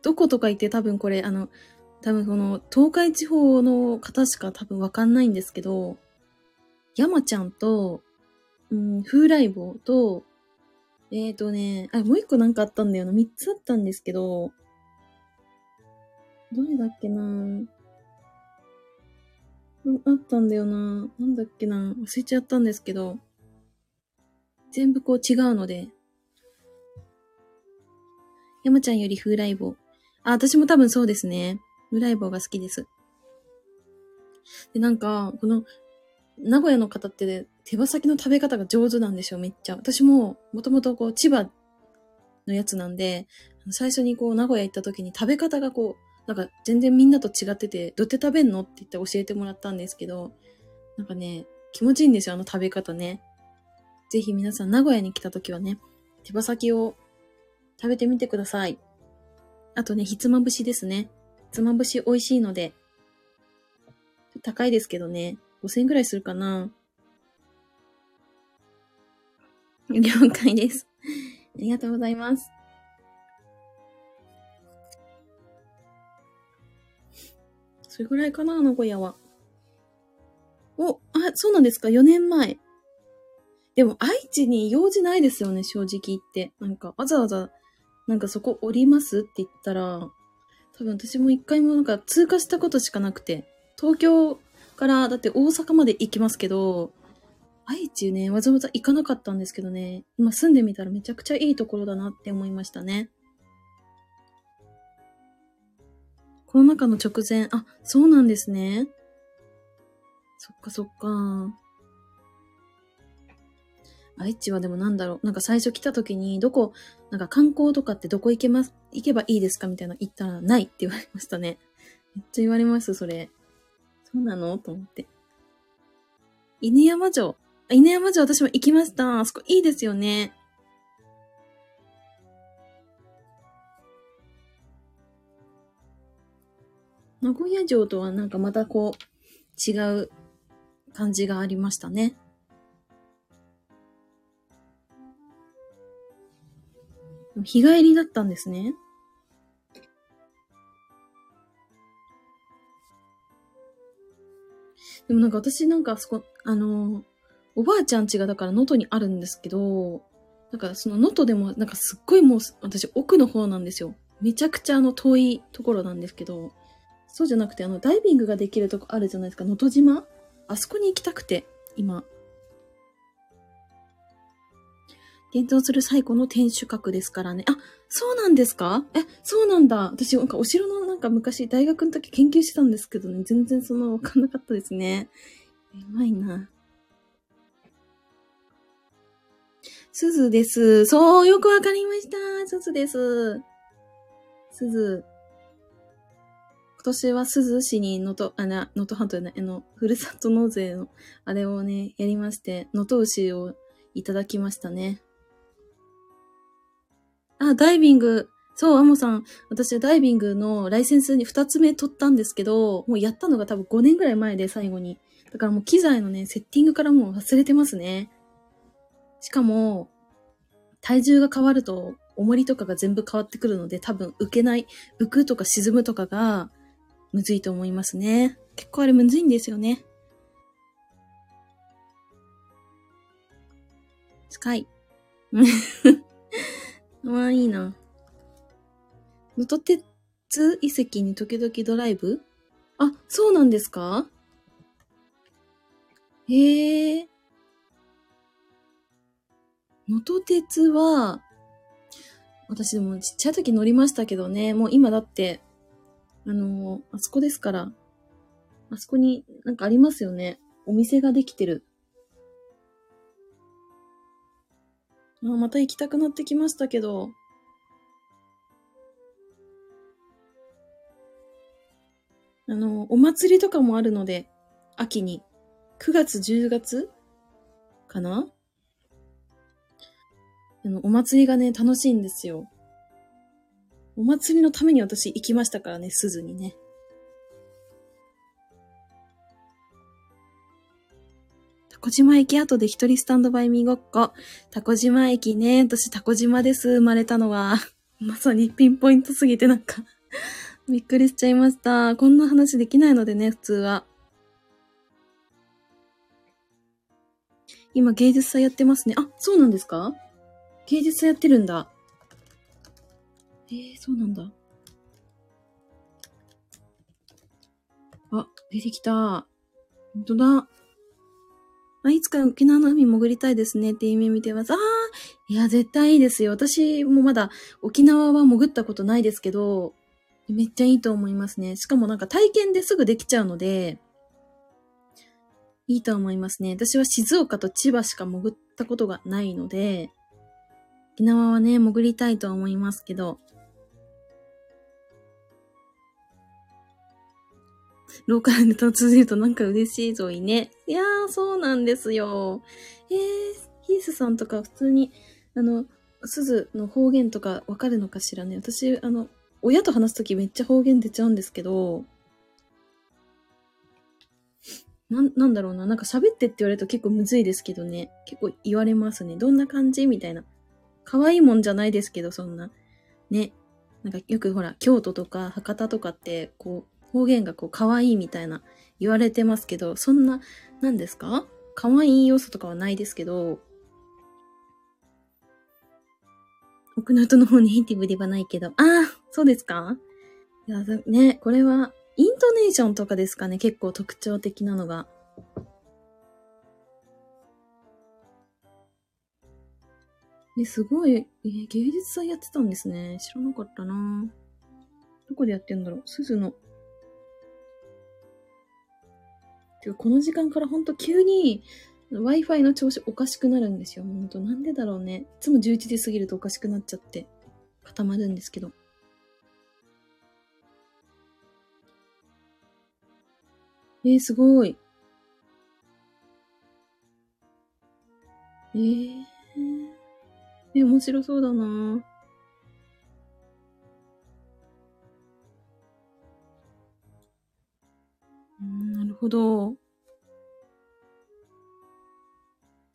A: どことか言って多分これ、あの、多分この東海地方の方しか多分わかんないんですけど、山ちゃんと、うん、風来坊と、えーとね、あ、もう一個なんかあったんだよな。三つあったんですけど、どれだっけなあったんだよななんだっけな忘れちゃったんですけど、全部こう違うので。山ちゃんより風来坊。あ、私も多分そうですね。風来坊が好きです。で、なんか、この、名古屋の方って、手羽先の食べ方が上手なんですよ、めっちゃ。私も、もともとこう、千葉のやつなんで、最初にこう、名古屋行った時に食べ方がこう、なんか全然みんなと違ってて、どうやって食べんのって言って教えてもらったんですけど、なんかね、気持ちいいんですよ、あの食べ方ね。ぜひ皆さん名古屋に来た時はね、手羽先を食べてみてください。あとね、ひつまぶしですね。ひつまぶし美味しいので、高いですけどね、5000円くらいするかな。了解です。ありがとうございます。それぐらいかな、名古屋は。お、あ、そうなんですか ?4 年前。でも、愛知に用事ないですよね、正直言って。なんか、わざわざ、なんかそこ降りますって言ったら、多分私も一回もなんか通過したことしかなくて、東京からだって大阪まで行きますけど、愛知ね、わざわざ行かなかったんですけどね、今住んでみたらめちゃくちゃいいところだなって思いましたね。コロナ禍の直前、あ、そうなんですね。そっかそっか。愛知はでもなんだろう。なんか最初来た時に、どこ、なんか観光とかってどこ行けます、行けばいいですかみたいな言ったら、ないって言われましたね。めっちゃ言われます、それ。そうなの？と思って。犬山城。犬山城私も行きました。あそこいいですよね。名古屋城とはなんかまたこう、違う感じがありましたね。日帰りだったんですね。でもなんか私なんかあそこ、あの、おばあちゃん家がだから能登にあるんですけど、なんかその能登でもなんかすっごいもう私奥の方なんですよ。めちゃくちゃあの遠いところなんですけど、そうじゃなくて、あの、ダイビングができるとこあるじゃないですか、能登島？あそこに行きたくて、今。現存する最古の天守閣ですからね。あ、そうなんですか？え、そうなんだ。私、なんかお城のなんか昔大学の時研究してたんですけどね、全然そんなわかんなかったですね。うまいな。鈴です。そう、よくわかりました。鈴です。鈴。今年は鈴市に能登、あ、な、能登半島じゃない、あの、ふるさと納税の、あれをね、やりまして、能登牛をいただきましたね。あ、ダイビング。そう、アモさん。私はダイビングのライセンスに2つ目取ったんですけど、もうやったのが多分5年ぐらい前で最後に。だからもう機材のね、セッティングからもう忘れてますね。しかも、体重が変わると、重りとかが全部変わってくるので、多分浮けない、浮くとか沈むとかが、むずいと思いますね。結構あれむずいんですよね。近い。まあいいな。のと鉄遺跡に時々ドライブ？あ、そうなんですか？へえ。のと鉄は、私でもちっちゃい時乗りましたけどね、もう今だってあの、あそこですから。あそこになんかありますよね。お店ができてる。あ、また行きたくなってきましたけど。あの、お祭りとかもあるので、秋に。9月、10月かな？あの、お祭りがね、楽しいんですよ。お祭りのために私行きましたからね、鈴にね。コ島駅後で一人スタンドバイミーごっこ。タコ島駅ね、私タコ島です、生まれたのは。まさにピンポイントすぎてなんか びっくりしちゃいました。こんな話できないのでね、普通は。今芸術祭やってますね。あ、そうなんですか？芸術やってるんだ。えー、そうなんだ。あ、出てきた。ほんとだ。あ、いつか沖縄の海潜りたいですねって夢見てます。ああ、いや、絶対いいですよ。私もまだ沖縄は潜ったことないですけど、めっちゃいいと思いますね。しかもなんか体験ですぐできちゃうので、いいと思いますね。私は静岡と千葉しか潜ったことがないので、沖縄はね、潜りたいと思いますけど、ローカルネタ続けるとなんか嬉しいぞいね。いやー、そうなんですよ。えー、ヒースさんとか普通に、あの、鈴の方言とかわかるのかしらね。私、あの、親と話すときめっちゃ方言出ちゃうんですけど、な、なんだろうな。なんか喋ってって言われると結構むずいですけどね。結構言われますね。どんな感じみたいな。可愛いもんじゃないですけど、そんな。ね。なんかよくほら、京都とか博多とかって、こう、方言がこう可愛いみたいな言われてますけど、そんな、何ですか？可愛い要素とかはないですけど、奥の人の方にヒンティブではないけど、ああ、そうですか？いや、ね、これは、イントネーションとかですかね、結構特徴的なのが。え、すごい、え、芸術祭やってたんですね。知らなかったな。どこでやってんだろう？鈴の。てか、この時間からほんと急に Wi-Fi の調子おかしくなるんですよ。ほんと、なんでだろうね。いつも11時過ぎるとおかしくなっちゃって、固まるんですけど。えー、すごい。えー、え、面白そうだなほど。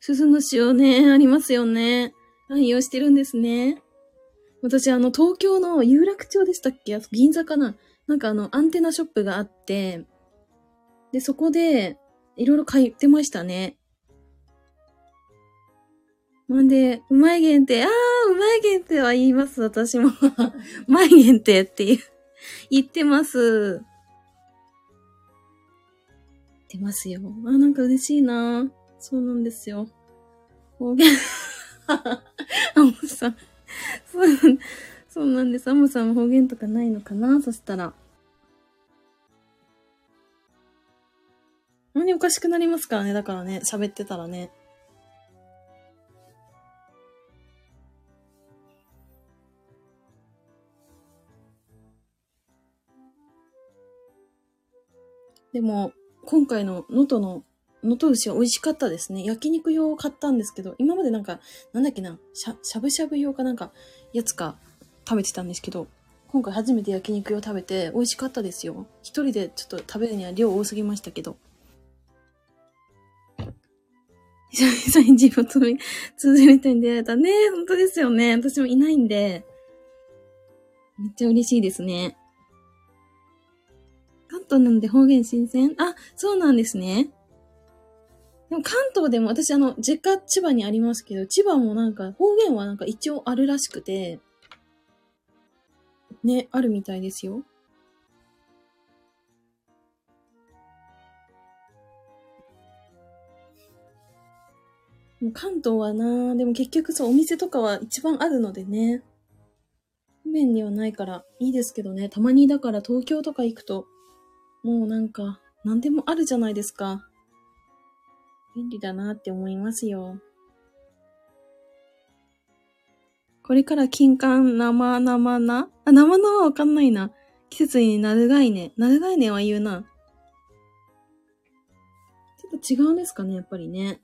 A: 鈴の塩ね、ありますよね。愛用してるんですね。私、あの、東京の有楽町でしたっけ？銀座かな？なんかあの、アンテナショップがあって、で、そこで、いろいろ買ってましたね。なんで、うまい限定、あー、うまい限定は言います、私も。うまい限定っていう言ってます。出ますよ。あ、なんか嬉しいなそうなんですよ。方言 あもさん。そう、そうなんです。アモさんも方言とかないのかな？そしたら。何おかしくなりますからね。だからね、喋ってたらね。でも、今回の能登の、能登牛は美味しかったですね。焼肉用を買ったんですけど、今までなんか、なんだっけな、しゃ、しゃぶしゃぶ用かなんか、やつか食べてたんですけど、今回初めて焼肉用食べて美味しかったですよ。一人でちょっと食べるには量多すぎましたけど。久々に自分と通じる人に出会えたね。本当ですよね。私もいないんで、めっちゃ嬉しいですね。東なんで方言新鮮？あ、そうなんですね。でも関東でも私あの、実家千葉にありますけど、千葉もなんか方言はなんか一応あるらしくて、ね、あるみたいですよ。もう関東はなでも結局そう、お店とかは一番あるのでね。不便にはないからいいですけどね。たまにだから東京とか行くと、もうなんか、何でもあるじゃないですか。便利だなって思いますよ。これから金柑生生なあ、生のはわかんないな。季節になる概念。なる概念は言うな。ちょっと違うんですかね、やっぱりね。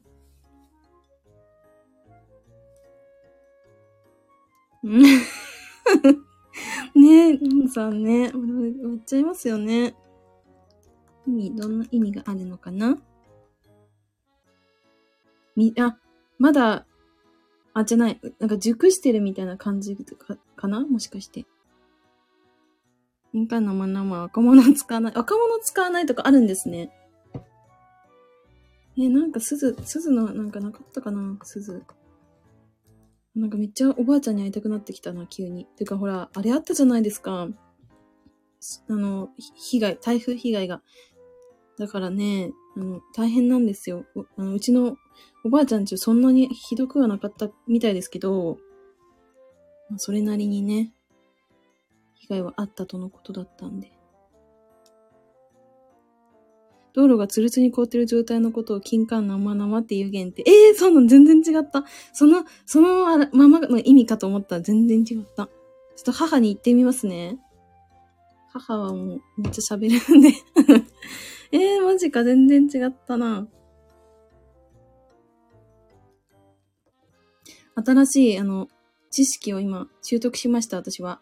A: ねえ、さんね、割っちゃいますよね。意味、どんな意味があるのかな？み、あ、まだ、あ、じゃない。なんか熟してるみたいな感じかかな？もしかして。印鑑のまなま若者使わない。若者使わないとかあるんですね。え、なんか鈴、鈴のなんかなかったかな？鈴。なんかめっちゃおばあちゃんに会いたくなってきたな、急に。てかほら、あれあったじゃないですか。あの、被害、台風被害が。だからね、あの、大変なんですよ。あのうちのおばあちゃんちそんなにひどくはなかったみたいですけど、ま、それなりにね、被害はあったとのことだったんで。道路がツルツルに凍ってる状態のことを金管生々っていう言って、ええー、そんなん全然違った。その、そのままの意味かと思ったら全然違った。ちょっと母に言ってみますね。母はもうめっちゃ喋るんでえー、マジか、全然違ったな。新しい、あの、知識を今、習得しました、私は。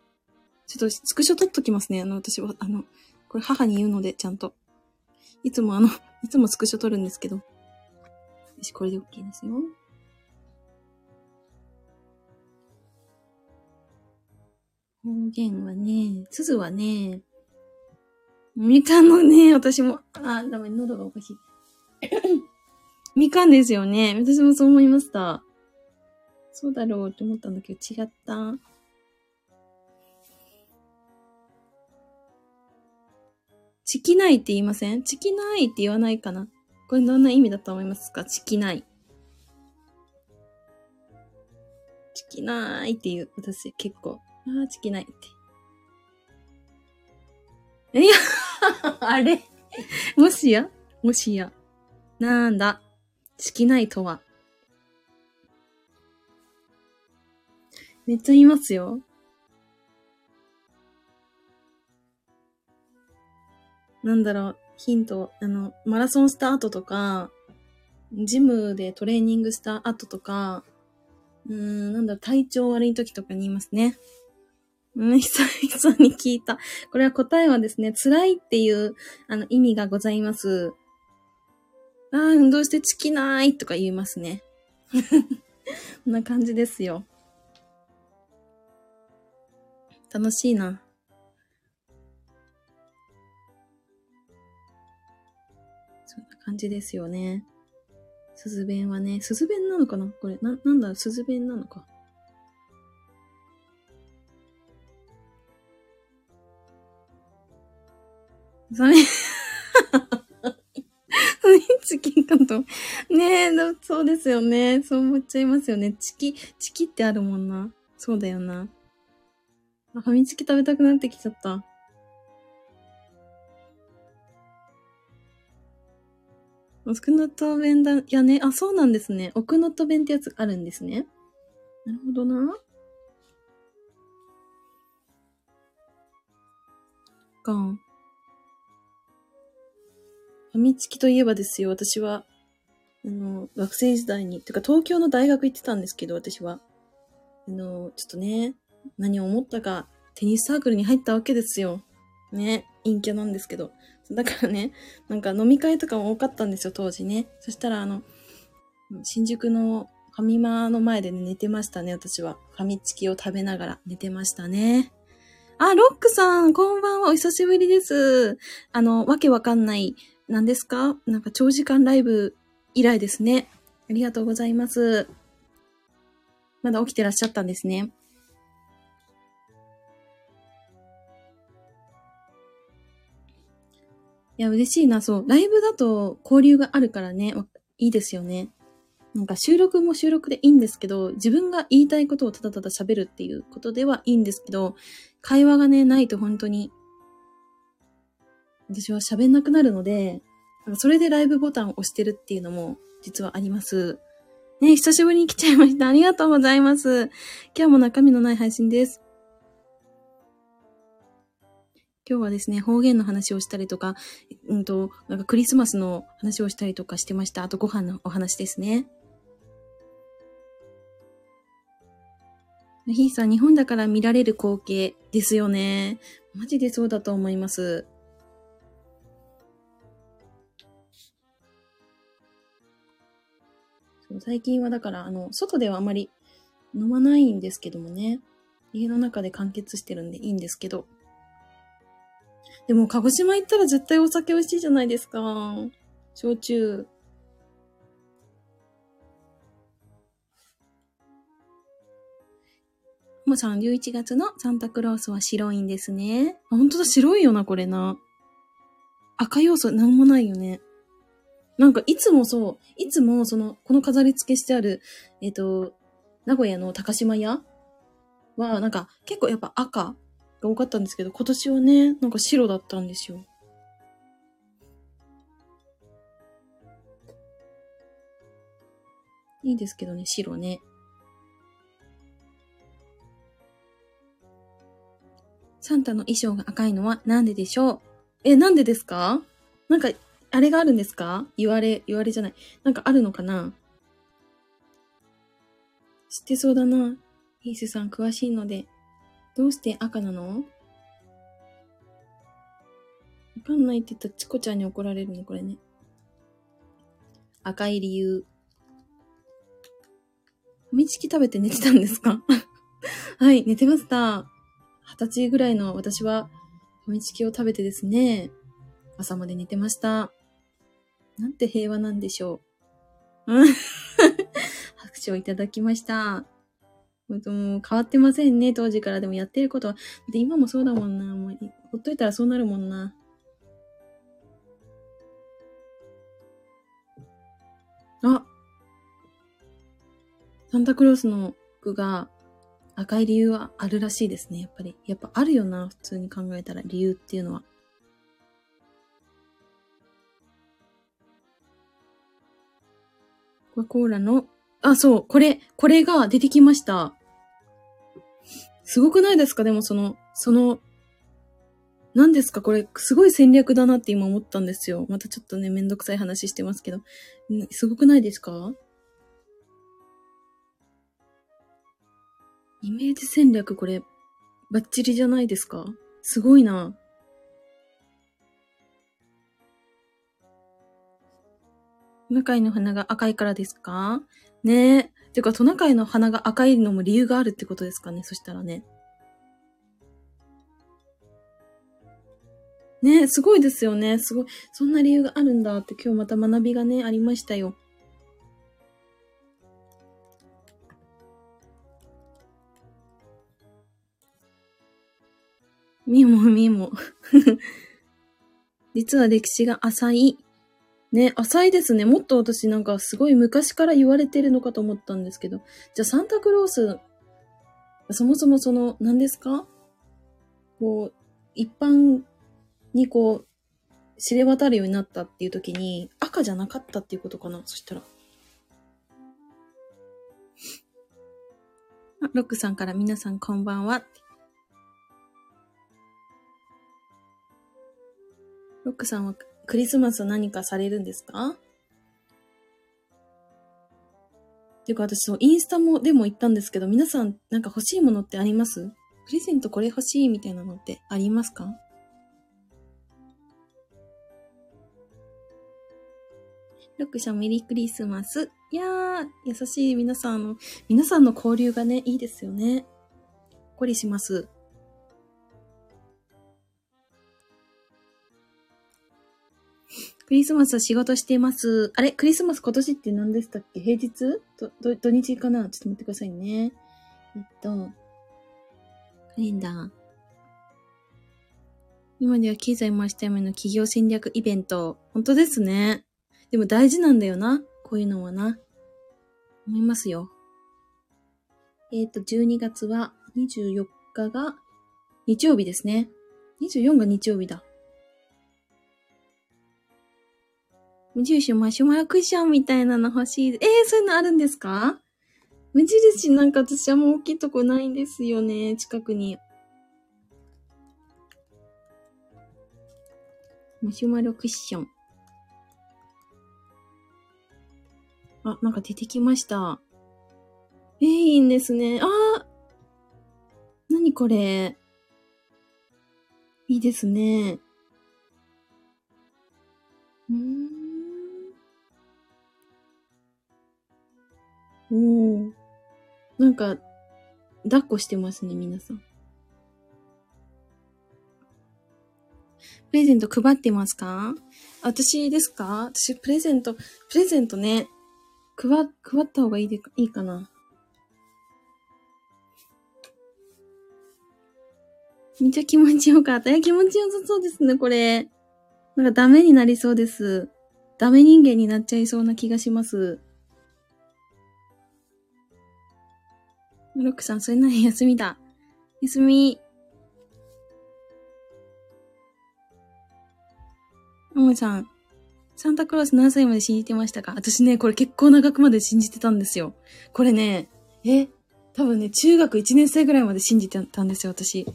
A: ちょっと、スクショ撮っときますね。あの、私は、あの、これ母に言うので、ちゃんと。いつもあの、いつもスクショ撮るんですけど。よし、これで OK ですよ。方言はね、鈴はね、みかんのね、私も、あ、ダメ、喉がおかしい。みかんですよね。私もそう思いました。そうだろうって思ったんだけど、違った。チキないって言いませんチキないって言わないかなこれどんな意味だと思いますかチキない。チキないっていう、私結構、ああ、チキないって。いや、あれ？もしや？もしや？なんだ？チキないとは？めっちゃいますよ。なんだろう、ヒント、あの、マラソンした後とか、ジムでトレーニングした後とか、うーん、なんだろ、体調悪い時とかに言いますね。うん、久々に聞いた。これは答えはですね、辛いっていう、あの、意味がございます。ああ、運動してチキないとか言いますね。こんな感じですよ。楽しいな。そんな感じですよね。鈴弁はね、鈴弁なのかな？これ、な、なんだ、鈴弁なのか。それチキンかと。ねえ、そうですよね。そう思っちゃいますよね。チキ、チキってあるもんな。そうだよな。ファミチキ食べたくなってきちゃった。奥能登弁だ、いやね、あ、そうなんですね。奥能登弁ってやつあるんですね。なるほどな。か。ファミチキといえばですよ、私は、あの、学生時代に、てか東京の大学行ってたんですけど、私は。あの、ちょっとね、何を思ったか、テニスサークルに入ったわけですよ。ね、陰キャなんですけど。だからね、なんか飲み会とかも多かったんですよ、当時ね。そしたらあの、新宿のファミマの前で、ね、寝てましたね、私は。ファミチキを食べながら寝てましたね。あ、ロックさん、こんばんは、お久しぶりです。あの、わけわかんない、何ですか？なんか長時間ライブ以来ですね。ありがとうございます。まだ起きてらっしゃったんですね。いや、嬉しいな。そう。ライブだと交流があるからね、いいですよね。なんか収録も収録でいいんですけど、自分が言いたいことをただただ喋るっていうことではいいんですけど、会話がね、ないと本当に、私は喋んなくなるので、それでライブボタンを押してるっていうのも実はあります。ね、久しぶりに来ちゃいました。ありがとうございます。今日も中身のない配信です。今日はですね、方言の話をしたりとか、うんと、なんかクリスマスの話をしたりとかしてました。あとご飯のお話ですね。ヒーさん、日本だから見られる光景ですよね。マジでそうだと思います。最近はだから、あの、外ではあまり飲まないんですけどもね。家の中で完結してるんでいいんですけど。でも、鹿児島行ったら絶対お酒美味しいじゃないですか。焼酎。もさん、11月のサンタクロースは白いんですね。あ、本当だ、白いよな、これな。赤要素なんもないよね。なんか、いつもそう、いつも、その、この飾り付けしてある、えっ、と、名古屋の高島屋は、なんか、結構やっぱ赤が多かったんですけど、今年はね、なんか白だったんですよ。いいですけどね、白ね。サンタの衣装が赤いのはなんででしょう？え、なんでですか？なんか、あれがあるんですか？言われ、言われじゃない。なんかあるのかな？知ってそうだな。ヒースさん詳しいので。どうして赤なの？わかんないって言ったらチコちゃんに怒られるね、これね。赤い理由。フミチキ食べて寝てたんですか？はい、寝てました。二十歳ぐらいの私は、フミチキを食べてですね、朝まで寝てました。なんて平和なんでしょう。うん。拍手をいただきました。もう変わってませんね、当時からでもやってることは。で、今もそうだもんな。もう、ほっといたらそうなるもんな。あサンタクロースの服が赤い理由はあるらしいですね、やっぱり。やっぱあるよな、普通に考えたら、理由っていうのは。コカ・コーラの、あ、そう、これ、これが出てきました。すごくないですか？でもその、その、何ですか？これ、すごい戦略だなって今思ったんですよ。またちょっとね、めんどくさい話してますけど。すごくないですか？イメージ戦略これ、バッチリじゃないですか？すごいな。トナカイの花が赤いからですか？ねえ。てか、トナカイの花が赤いのも理由があるってことですかね？そしたらね。ねえ、すごいですよね。すごい。そんな理由があるんだって今日また学びがね、ありましたよ。みもみも。実は歴史が浅い。ね、浅いですね。もっと私なんかすごい昔から言われてるのかと思ったんですけど。じゃあサンタクロース、そもそもその、何ですか？こう、一般にこう、知れ渡るようになったっていう時に赤じゃなかったっていうことかな？そしたら。あ、ロックさんから皆さんこんばんは。ロックさんはクリスマス何かされるんですか？っていうか私そう、インスタもでも言ったんですけど、皆さんなんか欲しいものってあります？プレゼントこれ欲しいみたいなのってありますか？ロックさんメリークリスマス。いやー、優しい皆さんの、皆さんの交流がね、いいですよね。ほっこりします。クリスマスは仕事しています。あれクリスマス今年って何でしたっけ？平日？ど、土日かな？ちょっと待ってくださいね。えっと、カレンダー。今では経済回すための企業戦略イベント。本当ですね。でも大事なんだよな。こういうのはな。思いますよ。えっ、と、12月は24日が日曜日ですね。24が日曜日だ。無印マシュマロクッションみたいなの欲しい。えー、そういうのあるんですか？無印なんか私はもう大きいとこないんですよね、近くに。マシュマロクッション。あ、なんか出てきました。えー、いいんですね。あーなにこれ？いいですね。おお。なんか、抱っこしてますね、皆さん。プレゼント配ってますか？私ですか？私、プレゼント、プレゼントね、配、配った方がいいでいいかな。めっちゃ気持ちよかった。いや、気持ちよさそうですね、これ。なんかダメになりそうです。ダメ人間になっちゃいそうな気がします。ロックさん、それなに休みだ。休み。ももさん、サンタクロース何歳まで信じてましたか？私ね、これ結構長くまで信じてたんですよ。これね、え、多分ね、中学1年生ぐらいまで信じてたんですよ、私。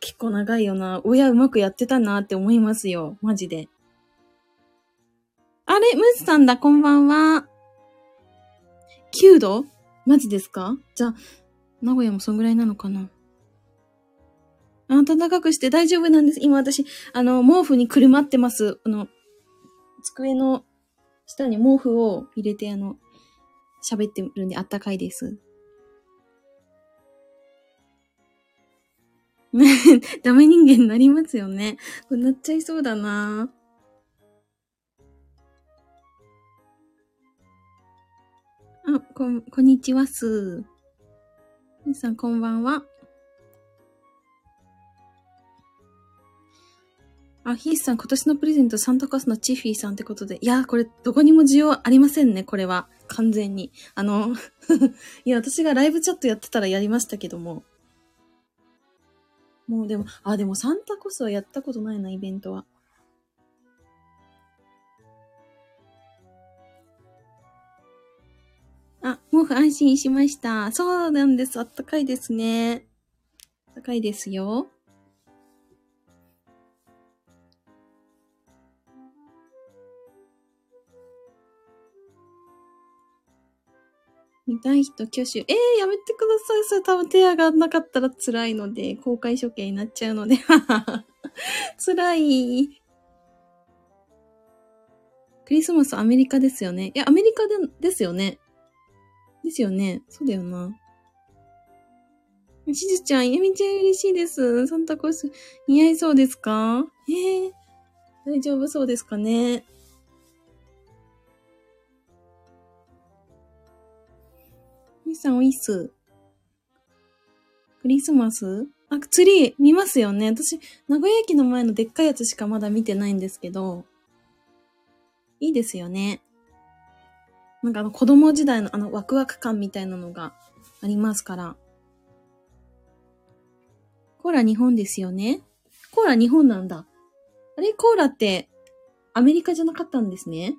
A: 結構長いよな。親うまくやってたなって思いますよ。マジで。あれムースさんだ、こんばんは。9度マジですか？じゃあ、名古屋もそんぐらいなのかな、暖かくして大丈夫なんです。今私、あの、毛布にくるまってます。あの、机の下に毛布を入れて、あの、喋ってるんであったかいです。ダメ人間になりますよね。なっちゃいそうだなあ、こん、こんにちはす。皆さんこんばんは。あ、ヒースさん、今年のプレゼントサンタコスのチフィーさんってことで。いや、これ、どこにも需要ありませんね、これは。完全に。あの いや、私がライブチャットやってたらやりましたけども。もうでも、あ、でもサンタコスはやったことないな、イベントは。あ、毛布安心しました。そうなんです。あったかいですね。あったかいですよ。見たい人挙手。えー、やめてください。それ多分手上がんなかったら辛いので、公開処刑になっちゃうので。辛い。クリスマスアメリカですよね。いや、アメリカで、ですよね。ですよね。そうだよな。しずちゃん、やみちゃん嬉しいです。サンタコース似合いそうですか？えー、大丈夫そうですかね？みさん、おいっす。クリスマス？あ、ツリー見ますよね。私、名古屋駅の前のでっかいやつしかまだ見てないんですけど、いいですよね。なんかあの子供時代のあのワクワク感みたいなのがありますから。コーラ日本ですよね。コーラ日本なんだ。あれコーラってアメリカじゃなかったんですね。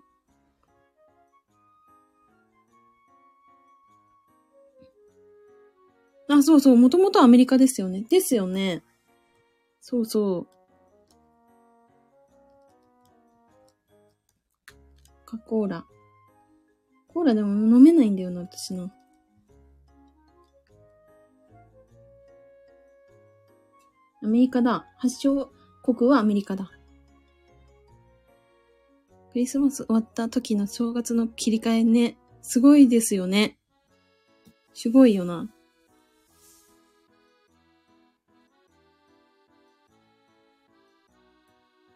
A: あ、そうそう。もともとアメリカですよね。ですよね。そうそう。カコーラ。コーラでも飲めないんだよな、私の。アメリカだ。発祥国はアメリカだ。クリスマス終わった時の正月の切り替えね。すごいですよね。すごいよな。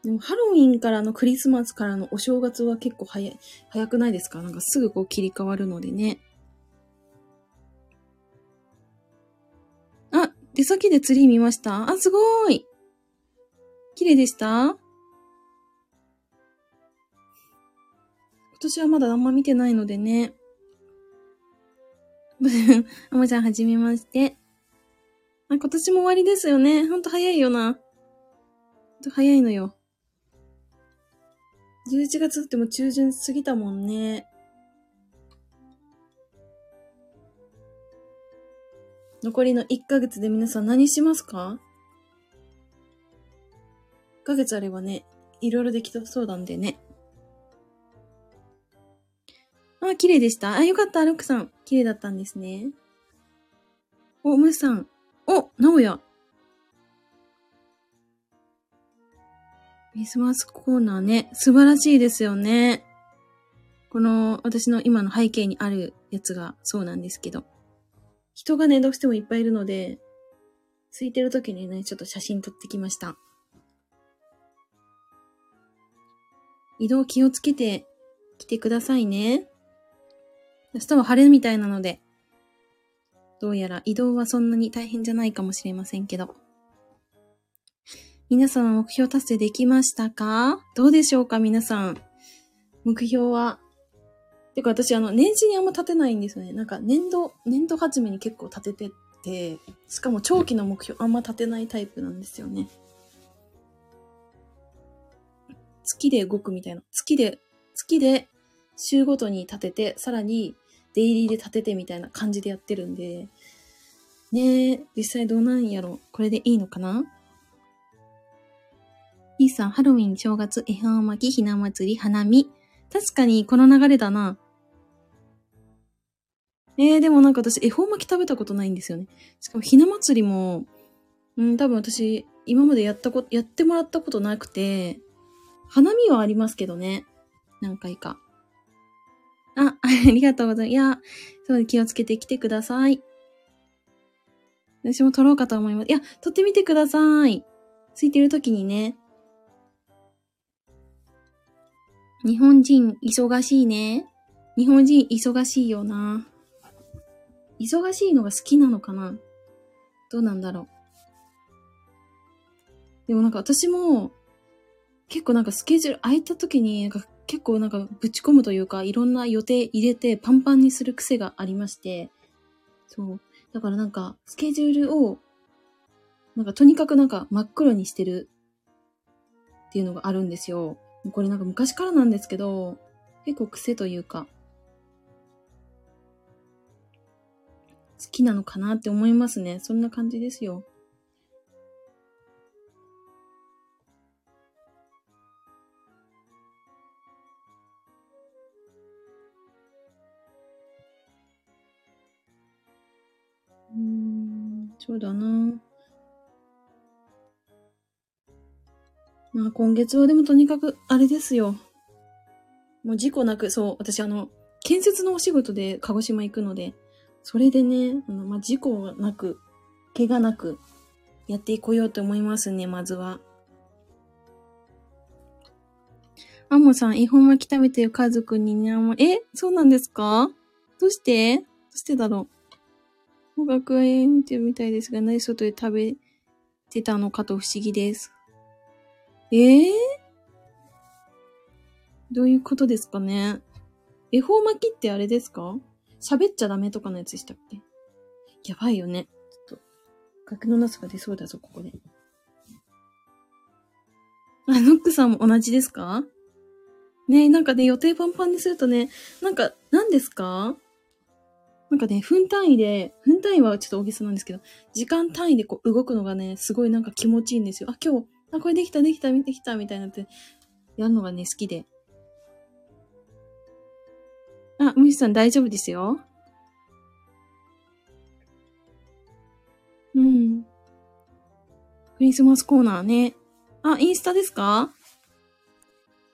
A: でもハロウィンからのクリスマスからのお正月は結構早い、早くないですか？なんかすぐこう切り替わるのでね。あ、出先でツリー見ましたあ、すごーい綺麗でした？今年はまだあんま見てないのでね。あまちゃんはじめまして。あ、今年も終わりですよね。ほんと早いよな。ほんと早いのよ。11月っても中旬過ぎたもんね。残りの1ヶ月で皆さん何しますか ?1 ヶ月あればね、いろいろできそうなんでね。あ、綺麗でした。あ、よかった、ロックさん。綺麗だったんですね。お、ムーさん。お、名古屋。クリスマスコーナーね、素晴らしいですよね。この、私の今の背景にあるやつがそうなんですけど。人がね、どうしてもいっぱいいるので、空いてる時にね、ちょっと写真撮ってきました。移動気をつけて来てくださいね。明日は晴れみたいなので、どうやら移動はそんなに大変じゃないかもしれませんけど。皆様目標達成できましたか？どうでしょうか？皆さん。目標は？てか私、あの、年始にあんま立てないんですよね。なんか、年度、年度始めに結構立ててって、しかも長期の目標あんま立てないタイプなんですよね。月で動くみたいな。月で、月で週ごとに立てて、さらにデイリーで立ててみたいな感じでやってるんで、ねえ、実際どうなんやろ？これでいいのかな？イーさん、ハロウィン、正月、絵本巻き、ひな祭り、花見。確かにこの流れだな。えー、でもなんか私、恵方巻き食べたことないんですよね。しかも、ひな祭りも、うん、多分私、今までやったこと、やってもらったことなくて、花見はありますけどね。何回か。あ、ありがとうございます。いや、そう気をつけてきてください。私も撮ろうかと思います。いや、撮ってみてください。ついてる時にね。日本人忙しいね。日本人忙しいよな。忙しいのが好きなのかなどうなんだろう。でもなんか私も、結構なんかスケジュール空いた時に、なんか結構なんかぶち込むというか、いろんな予定入れてパンパンにする癖がありまして、そう。だからなんか、スケジュールを、なんかとにかくなんか真っ黒にしてるっていうのがあるんですよ。これなんか昔からなんですけど、結構癖というか、好きなのかなって思いますね。そんな感じですよ。うん、そうだな。まあ今月はでもとにかく、あれですよ。もう事故なく、そう、私あの、建設のお仕事で鹿児島行くので、それでね、あの、まあ、事故なく、怪我なく、やっていこようと思いますね、まずは。アモさん、恵方巻き食べてる家族にね、あんま、えそうなんですか？どうして？どうしてだろう？方角園見てるみたいですが、なぜ外で食べてたのかと不思議です。ええー、どういうことですかね？恵方巻きってあれですか？喋っちゃダメとかのやつでしたっけ？やばいよね。ちょっと、崖のなすが出そうだぞ、ここで。あ、ノックさんも同じですか？ねなんかね、予定パンパンにするとね、なんか、何ですか？なんかね、分単位で、分単位はちょっと大げさなんですけど、時間単位でこう動くのがね、すごいなんか気持ちいいんですよ。あ、今日、あ、これできた、できた、できた、みたいなって、やるのがね、好きで。あ、むしさん大丈夫ですよ。うん。クリスマスコーナーね。あ、インスタですか？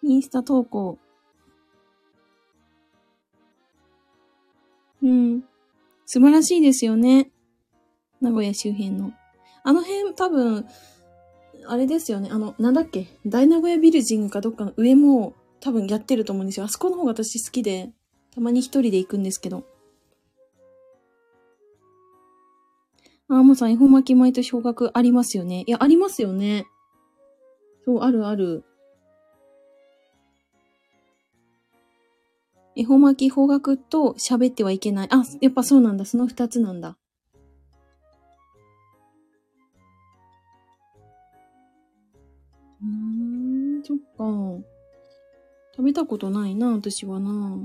A: インスタ投稿。うん。素晴らしいですよね。名古屋周辺の。あの辺多分、あれですよね。あの、なんだっけ？大名古屋ビルジングかどっかの上も多分やってると思うんですよ。あそこの方が私好きで。たまに一人で行くんですけど。あ、もさん、恵方巻き毎年方角ありますよね。いや、ありますよね。そう、あるある。恵方巻き方角と喋ってはいけない。あ、やっぱそうなんだ。その二つなんだ。そっか。食べたことないな、私はな。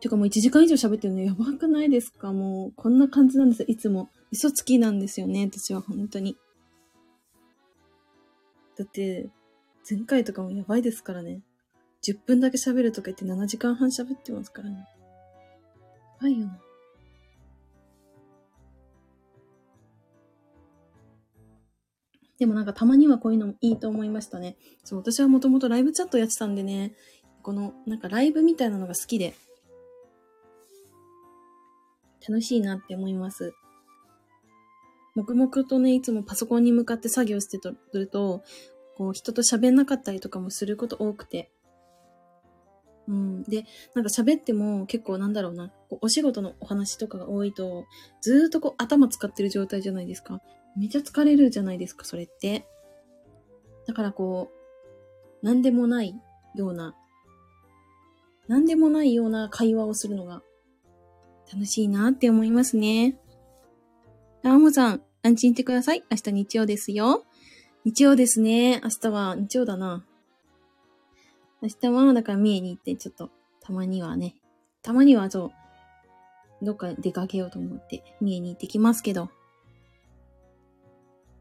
A: てかもう1時間以上喋ってるのやばくないですか？もう、こんな感じなんですよ。いつも。嘘つきなんですよね、私は本当に。だって、前回とかもやばいですからね。10分だけ喋るとか言って7時間半喋ってますからね。やばいよな。でもなんかたまにはこういうのもいいと思いましたね。そう、私はもともとライブチャットやってたんでね、このなんかライブみたいなのが好きで、楽しいなって思います。黙々とね、いつもパソコンに向かって作業してると、こう、人と喋んなかったりとかもすること多くて、うん。で、なんか喋っても結構なんだろうな、こうお仕事のお話とかが多いと、ずーっとこう頭使ってる状態じゃないですか。めちゃ疲れるじゃないですか、それって。だからこう、なんでもないような、なんでもないような会話をするのが楽しいなって思いますね。あもさん、ランチに行ってください。明日日曜ですよ。日曜ですね。明日は日曜だな。明日は、だから三重に行って、ちょっと、たまにはね、たまにはそう、どっか出かけようと思って、三重に行ってきますけど。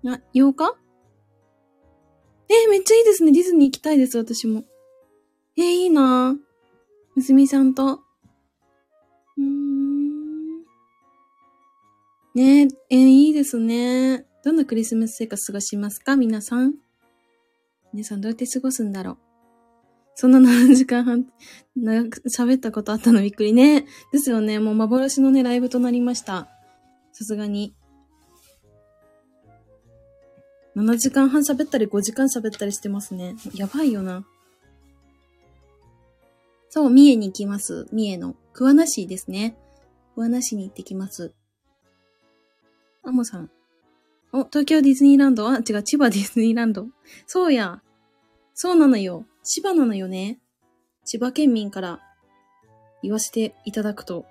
A: あ、8日？えめっちゃいいですね。ディズニー行きたいです、私も。えいいな。娘さんと。うーん。ねえ、えいいですね。どんなクリスマス生活過ごしますか？皆さん。皆さんどうやって過ごすんだろう。そんな7時間半、長く喋ったことあったのびっくりね。ですよね。もう幻のね、ライブとなりました。さすがに。7時間半喋ったり5時間喋ったりしてますね。やばいよな。そう、三重に行きます。三重の桑名市ですね。桑名市に行ってきます。アモさん。お、東京ディズニーランドあ、違う、千葉ディズニーランド。そうや。そうなのよ。千葉なのよね。千葉県民から言わせていただくと。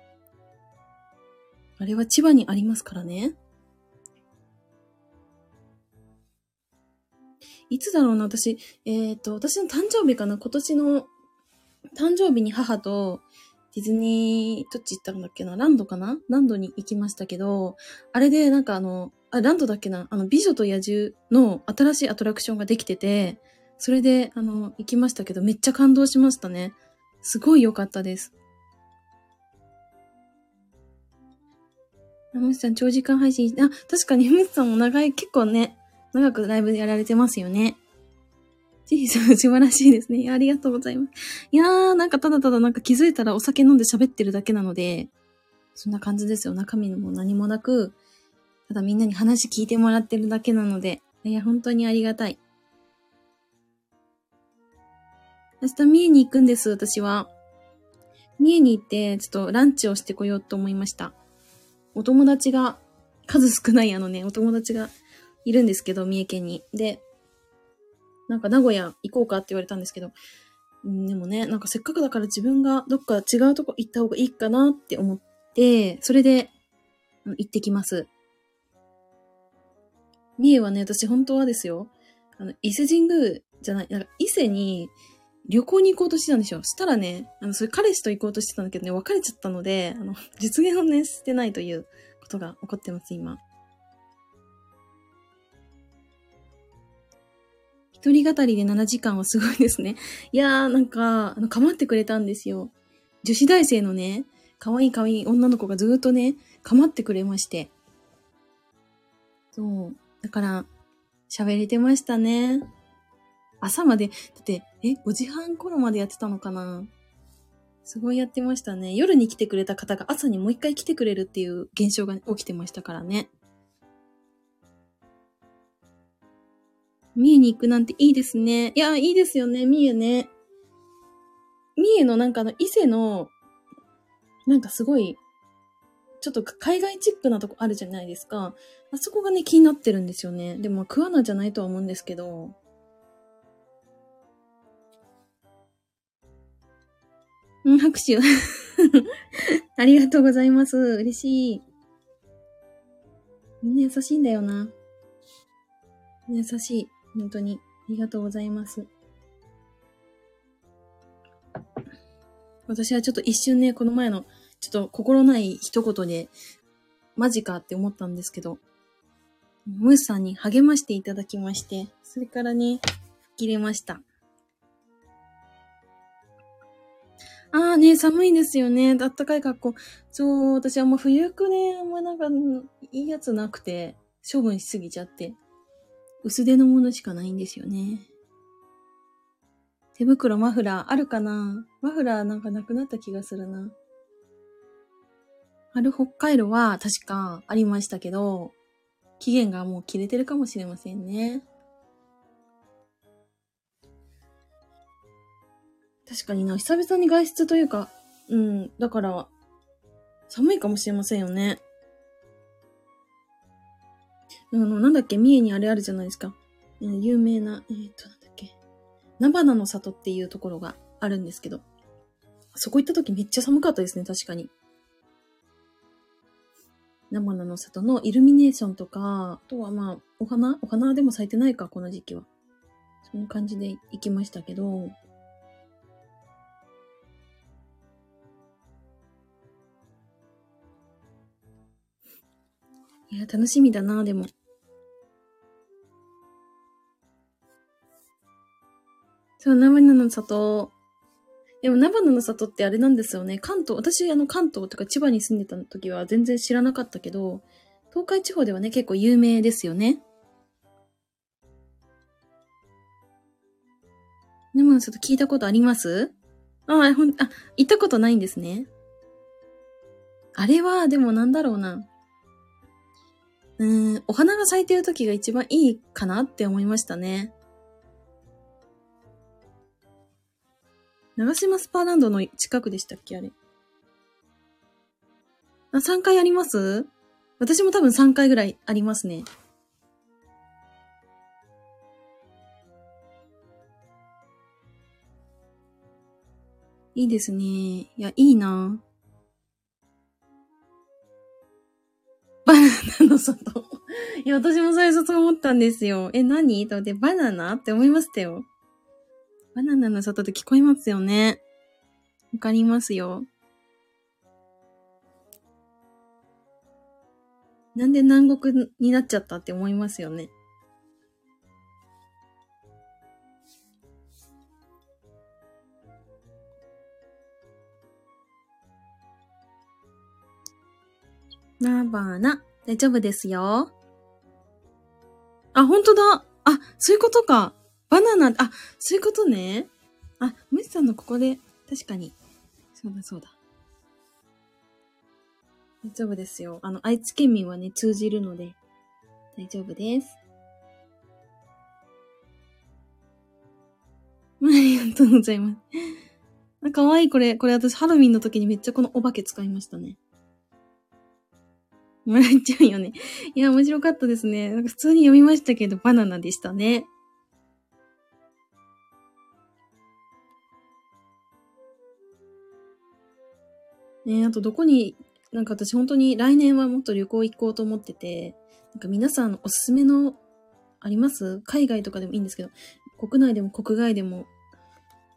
A: あれは千葉にありますからね。いつだろうな、私。えっ、と、私の誕生日かな今年の誕生日に母とディズニー、どっち行ったんだっけなランドかなランドに行きましたけど、あれでなんかあの、あ、ランドだっけなあの、美女と野獣の新しいアトラクションができてて、それで、あの、行きましたけど、めっちゃ感動しましたね。すごい良かったです。山内さん、長時間配信、あ、確かに山内さんも長い、結構ね、長くライブやられてますよね。ジェイさん、素晴らしいですね。ありがとうございます。いやー、なんかただただなんか気づいたらお酒飲んで喋ってるだけなので、そんな感じですよ。中身も何もなく、ただみんなに話聞いてもらってるだけなので、いや、本当にありがたい。明日、三重に行くんです、私は。三重に行って、ちょっとランチをしてこようと思いました。お友達が、数少ないあのね、お友達がいるんですけど、三重県に。で、なんか名古屋行こうかって言われたんですけど、でもね、なんかせっかくだから自分がどっか違うとこ行った方がいいかなって思って、それで、行ってきます。三重はね、私本当はですよ、あの、伊勢神宮じゃない、なんか伊勢に旅行に行こうとしてたんですよ。したらね、あの、それ彼氏と行こうとしてたんだけどね、別れちゃったので、あの、実現をね、してないということが起こってます、今。一人語りで7時間はすごいですね。いやー、なんか、あの、構ってくれたんですよ。女子大生のね、可愛い可愛い女の子がずっとね、構ってくれまして。そう。だから、喋れてましたね。朝まで、だって、え、5時半頃までやってたのかなすごいやってましたね。夜に来てくれた方が朝にもう一回来てくれるっていう現象が起きてましたからね。三重に行くなんていいですね。いや、いいですよね、三重ね。三重のなんかあの、伊勢の、なんかすごい、ちょっと海外チックなとこあるじゃないですか。あそこがね、気になってるんですよね。でも、桑名じゃないとは思うんですけど。うん、拍手。ありがとうございます。嬉しい。みんな優しいんだよな。みんな優しい。本当に。ありがとうございます。私はちょっと一瞬ね、この前の、ちょっと心ない一言で、マジかって思ったんですけど、ムースさんに励ましていただきまして、それからね、吹っ切れました。ああね、寒いですよね。あったかい格好。そう、私はもう冬服ね、あんまなんか、いいやつなくて、処分しすぎちゃって。薄手のものしかないんですよね。手袋、マフラー、あるかな？マフラーなんかなくなった気がするな。春北海道は確かありましたけど、期限がもう切れてるかもしれませんね。確かにな、久々に外出というか、うん、だから、寒いかもしれませんよね。あの、なんだっけ、三重にあれあるじゃないですか。有名な、えっ、ー、と、なんだっけ？菜花の里っていうところがあるんですけど、そこ行った時めっちゃ寒かったですね、確かに。菜花の里のイルミネーションとか、あとはまあ、お花？お花でも咲いてないか、この時期は。そんな感じで行きましたけど、いや、楽しみだな、でも。そう、菜花の里。でも、菜花の里ってあれなんですよね。関東、私、あの、関東とか千葉に住んでた時は全然知らなかったけど、東海地方ではね、結構有名ですよね。菜花の里聞いたことあります？あ、ほん、あ、行ったことないんですね。あれは、でもなんだろうな。うーん、お花が咲いてる時が一番いいかなって思いましたね。長島スパーランドの近くでしたっけあれ。あ、3回あります？私も多分3回ぐらいありますね。いいですね。いや、いいなバナナの外。いや、私も最初そう思ったんですよ。え、何？と思って、バナナ？って思いましたよ。バナナの外で聞こえますよね。わかりますよ。なんで南国になっちゃったって思いますよね。なばな。大丈夫ですよ。あ、ほんとだ。あ、そういうことか。バナナ、あ、そういうことね。あ、ムシさんのここで、確かに。そうだそうだ。大丈夫ですよ。あの、愛知県民はね、通じるので、大丈夫です。ありがとうございます。あ、かわいいこれ。これ私ハロウィンの時にめっちゃこのお化け使いましたね。笑っちゃうよね。いや、面白かったですね。なんか普通に読みましたけど、バナナでしたね。ねあとどこに、なんか私本当に来年はもっと旅行行こうと思ってて、なんか皆さんおすすめの、あります？海外とかでもいいんですけど、国内でも国外でも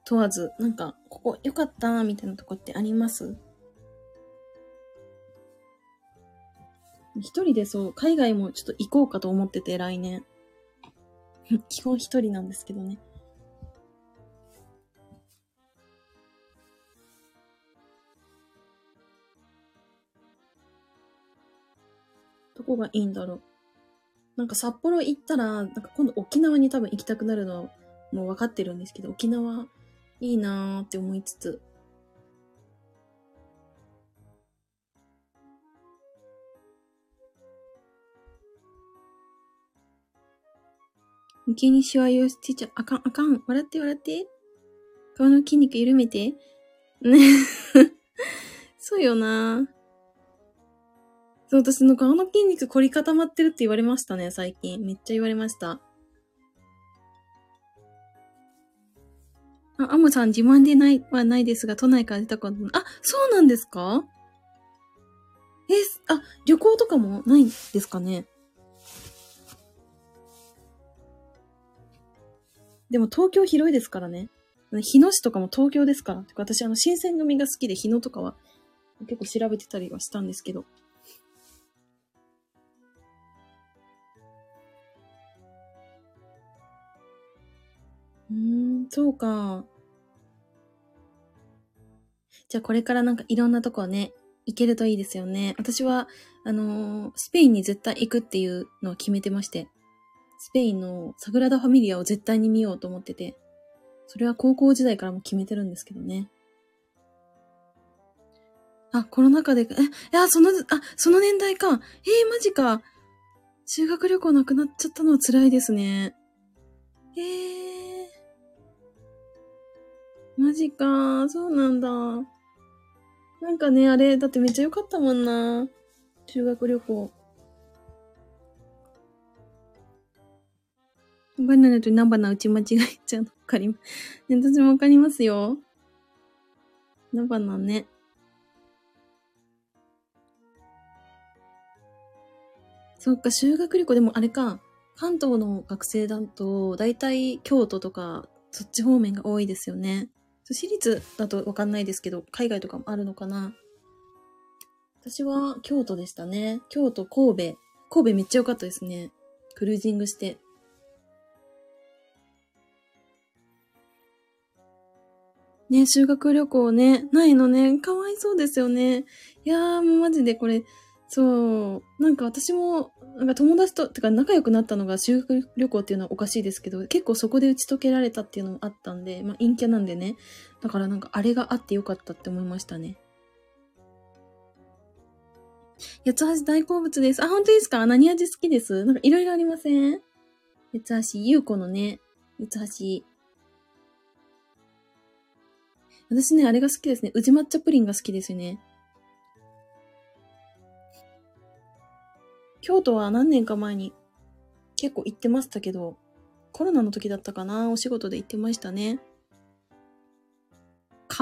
A: 問わず、なんか、ここ良かったみたいなとこってあります？一人でそう、海外もちょっと行こうかと思ってて、来年。基本一人なんですけどね。どこがいいんだろう。なんか札幌行ったら、なんか今度沖縄に多分行きたくなるのはもう分かってるんですけど、沖縄いいなーって思いつつ、右にしわ寄せちゃ、あかん、あかん。笑って笑って。顔の筋肉緩めて。ね。そうよなそう、私の顔の筋肉凝り固まってるって言われましたね、最近。めっちゃ言われました。あ、アモさん自慢でないはないですが、都内から出たことあ、そうなんですか？え、あ、旅行とかもないんですかね？でも東京広いですからね。日野市とかも東京ですから。私、あの、新選組が好きで日野とかは結構調べてたりはしたんですけど。うーん、そうか。じゃあこれからなんかいろんなとこね、行けるといいですよね。私は、あのー、スペインに絶対行くっていうのを決めてまして。スペインのサグラダ・ファミリアを絶対に見ようと思ってて、それは高校時代からも決めてるんですけどね。あ、コロナ禍で、え、いや、その、あ、その年代か。えー、マジか。修学旅行なくなっちゃったのは辛いですね。えー。マジか。そうなんだ。なんかね、あれ、だってめっちゃ良かったもんな。修学旅行。バナナとナバナ打ち間違えちゃうの。わかります。私もわかりますよ。ナバナね。そっか、修学旅行、でもあれか。関東の学生だと、だいたい京都とか、そっち方面が多いですよね。私立だとわかんないですけど、海外とかもあるのかな。私は京都でしたね。京都、神戸。神戸めっちゃ良かったですね。クルージングして。ね、修学旅行ね、ないのね、かわいそうですよね。いやー、もうマジでこれ、そう、なんか私も、なんか友達と、てか仲良くなったのが修学旅行っていうのはおかしいですけど、結構そこで打ち解けられたっていうのもあったんで、まあ陰キャなんでね。だからなんかあれがあってよかったって思いましたね。八つ橋大好物です。あ、本当ですか？何味好きです？なんかいろいろありません？八つ橋、ゆうこのね、八つ橋。私ね、あれが好きですね。宇治抹茶プリンが好きですね。京都は何年か前に結構行ってましたけど、コロナの時だったかなお仕事で行ってましたね。皮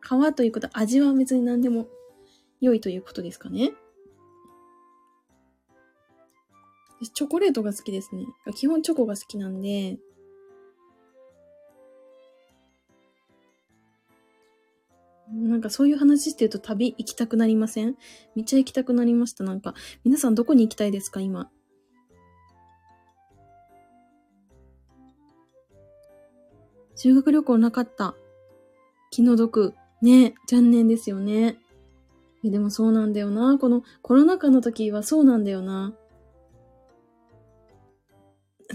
A: 皮ということ味は別に何でも良いということですかね。チョコレートが好きですね。基本チョコが好きなんで、なんかそういう話してると旅行きたくなりません？めっちゃ行きたくなりました。なんか、皆さんどこに行きたいですか？今。修学旅行なかった。気の毒。ね残念ですよね。え、でもそうなんだよな。このコロナ禍の時はそうなんだよな。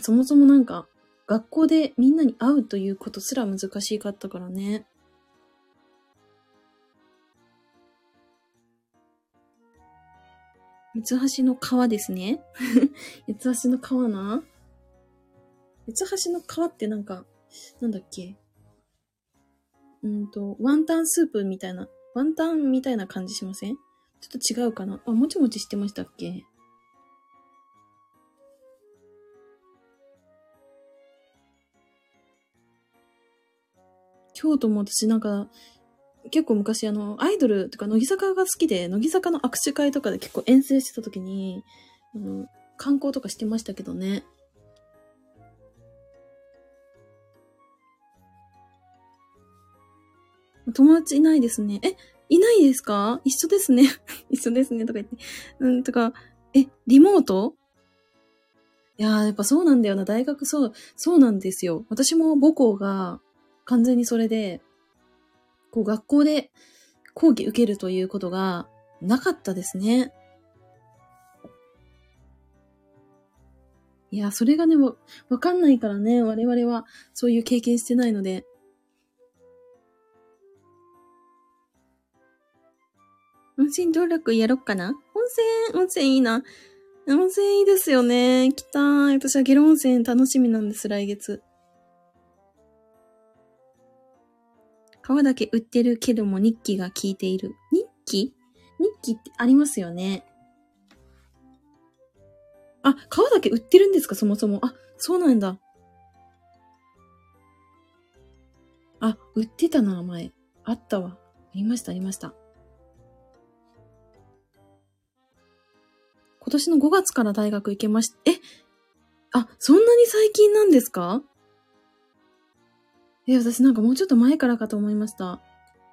A: そもそもなんか、学校でみんなに会うということすら難しかったからね。三つ橋の川ですね。八橋の川な。八橋の川ってなんか、なんだっけ。うんと、ワンタンスープみたいな、ワンタンみたいな感じしません？ちょっと違うかな。あ、もちもちしてましたっけ？京都も私なんか、結構昔あの、アイドルとか乃木坂が好きで、乃木坂の握手会とかで結構遠征してた時に、あの、観光とかしてましたけどね。友達いないですね。え、いないですか？一緒ですね。一緒ですね。とか言って。うん、とか、え、リモート？いやー、やっぱそうなんだよな。大学そう、そうなんですよ。私も母校が完全にそれで、こう学校で講義受けるということがなかったですね。いや、それがね、わかんないからね、我々はそういう経験してないので。温泉登録やろっかな？温泉、温泉いいな。温泉いいですよね。行きたい。私はゲロ温泉楽しみなんです、来月。皮だけ売ってるけども日記が効いている。日記？日記ってありますよね。あ、皮だけ売ってるんですか？そもそも。あ、そうなんだ。あ、売ってたな、前。あったわ。ありました、ありました。今年の5月から大学行けました、え？あ、そんなに最近なんですか？え、私なんかもうちょっと前からかと思いました。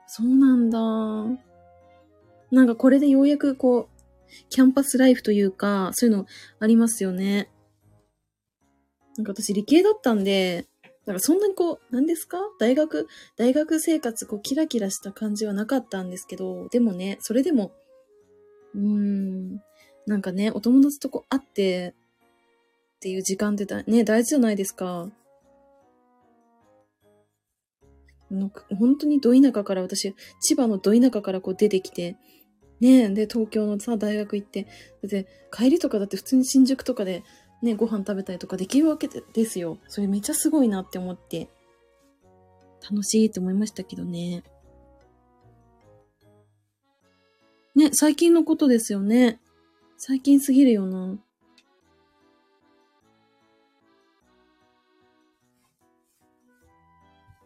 A: そうなんだ。なんかこれでようやくこう、キャンパスライフというか、そういうのありますよね。なんか私理系だったんで、なんかそんなにこう、何ですか？大学、大学生活こうキラキラした感じはなかったんですけど、でもね、それでも、うーん、なんかね、お友達とこう会ってっていう時間ってだね、大事じゃないですか。本当にど田舎から私、千葉のど田舎からこう出てきて、ねで、東京のさ、大学行って、で、帰りとかだって普通に新宿とかでね、ご飯食べたりとかできるわけですよ。それめっちゃすごいなって思って。楽しいって思いましたけどね。ね、最近のことですよね。最近すぎるよな。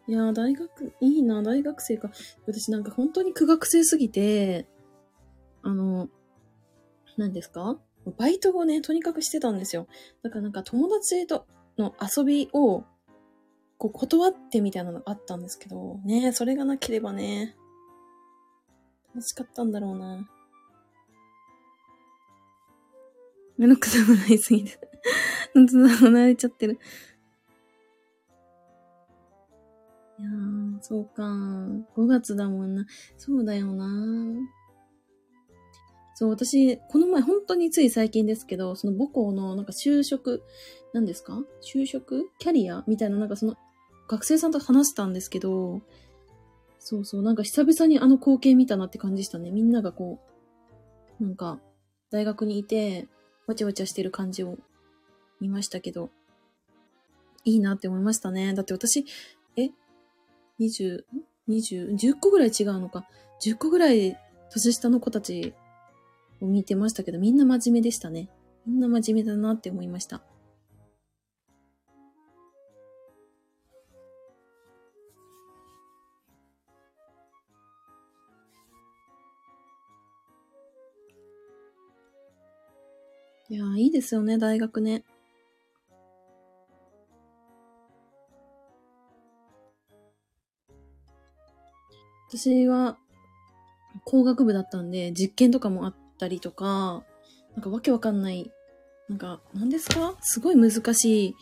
A: いやー、大学、いいな、大学生か。私なんか本当に苦学生すぎて、あの、何ですか？バイトをね、とにかくしてたんですよ。だからなんか友達との遊びを、こう断ってみたいなのがあったんですけど、ね、それがなければね、楽しかったんだろうな。めんどくさくなりすぎて。本当だ、慣れちゃってる。いやー、そうか。5月だもんな。そうだよな。そう、私、この前、本当につい最近ですけど、その母校の、なんか就職、何ですか？就職？キャリア？みたいな、なんかその、学生さんと話したんですけど、そうそう、なんか久々にあの光景見たなって感じしたね。みんながこう、なんか、大学にいて、わちゃわちゃしてる感じを見ましたけど、いいなって思いましたね。だって私、え？?20、20、10個ぐらい違うのか。10個ぐらい年下の子たちを見てましたけど、みんな真面目でしたね。みんな真面目だなって思いました。いやいいですよね、大学ね。私は工学部だったんで、実験とかもあったりとか、なんかわけわかんない、なんか、何ですか？すごい難しい、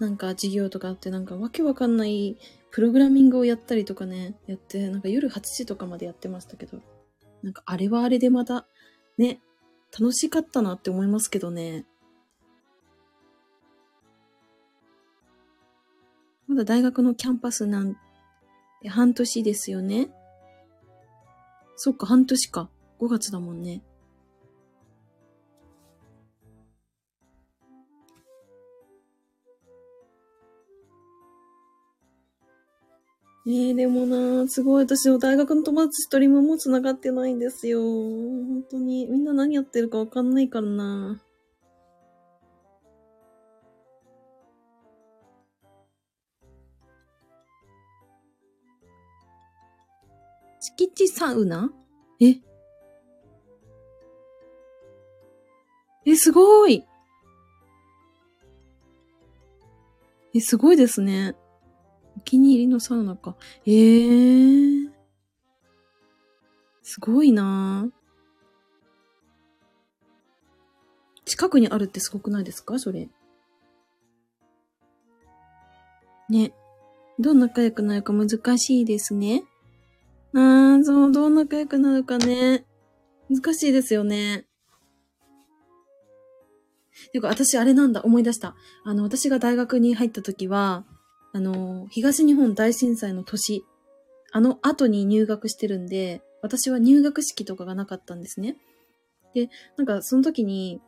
A: なんか授業とかあって、なんかわけわかんないプログラミングをやったりとかね、やって、なんか夜8時とかまでやってましたけど、なんかあれはあれでまた、ね、楽しかったなって思いますけどね。まだ大学のキャンパスなんて半年ですよね。そっか、半年か。5月だもんね。えー、でもなすごい私の大学の友達一人ももう繋がってないんですよ。本当に。みんな何やってるかわかんないからな敷地サウナ？え？え、すごいえ、すごいですね。お気に入りのサウナか。ええー。すごいな近くにあるってすごくないですか？それ。ね。どう仲良くなるか難しいですね。あー、そう、どう仲良くなるかね。難しいですよね。てか、私、あれなんだ、思い出した。あの、私が大学に入った時は、あの、東日本大震災の年、あの後に入学してるんで、私は入学式とかがなかったんですね。で、なんかその時に、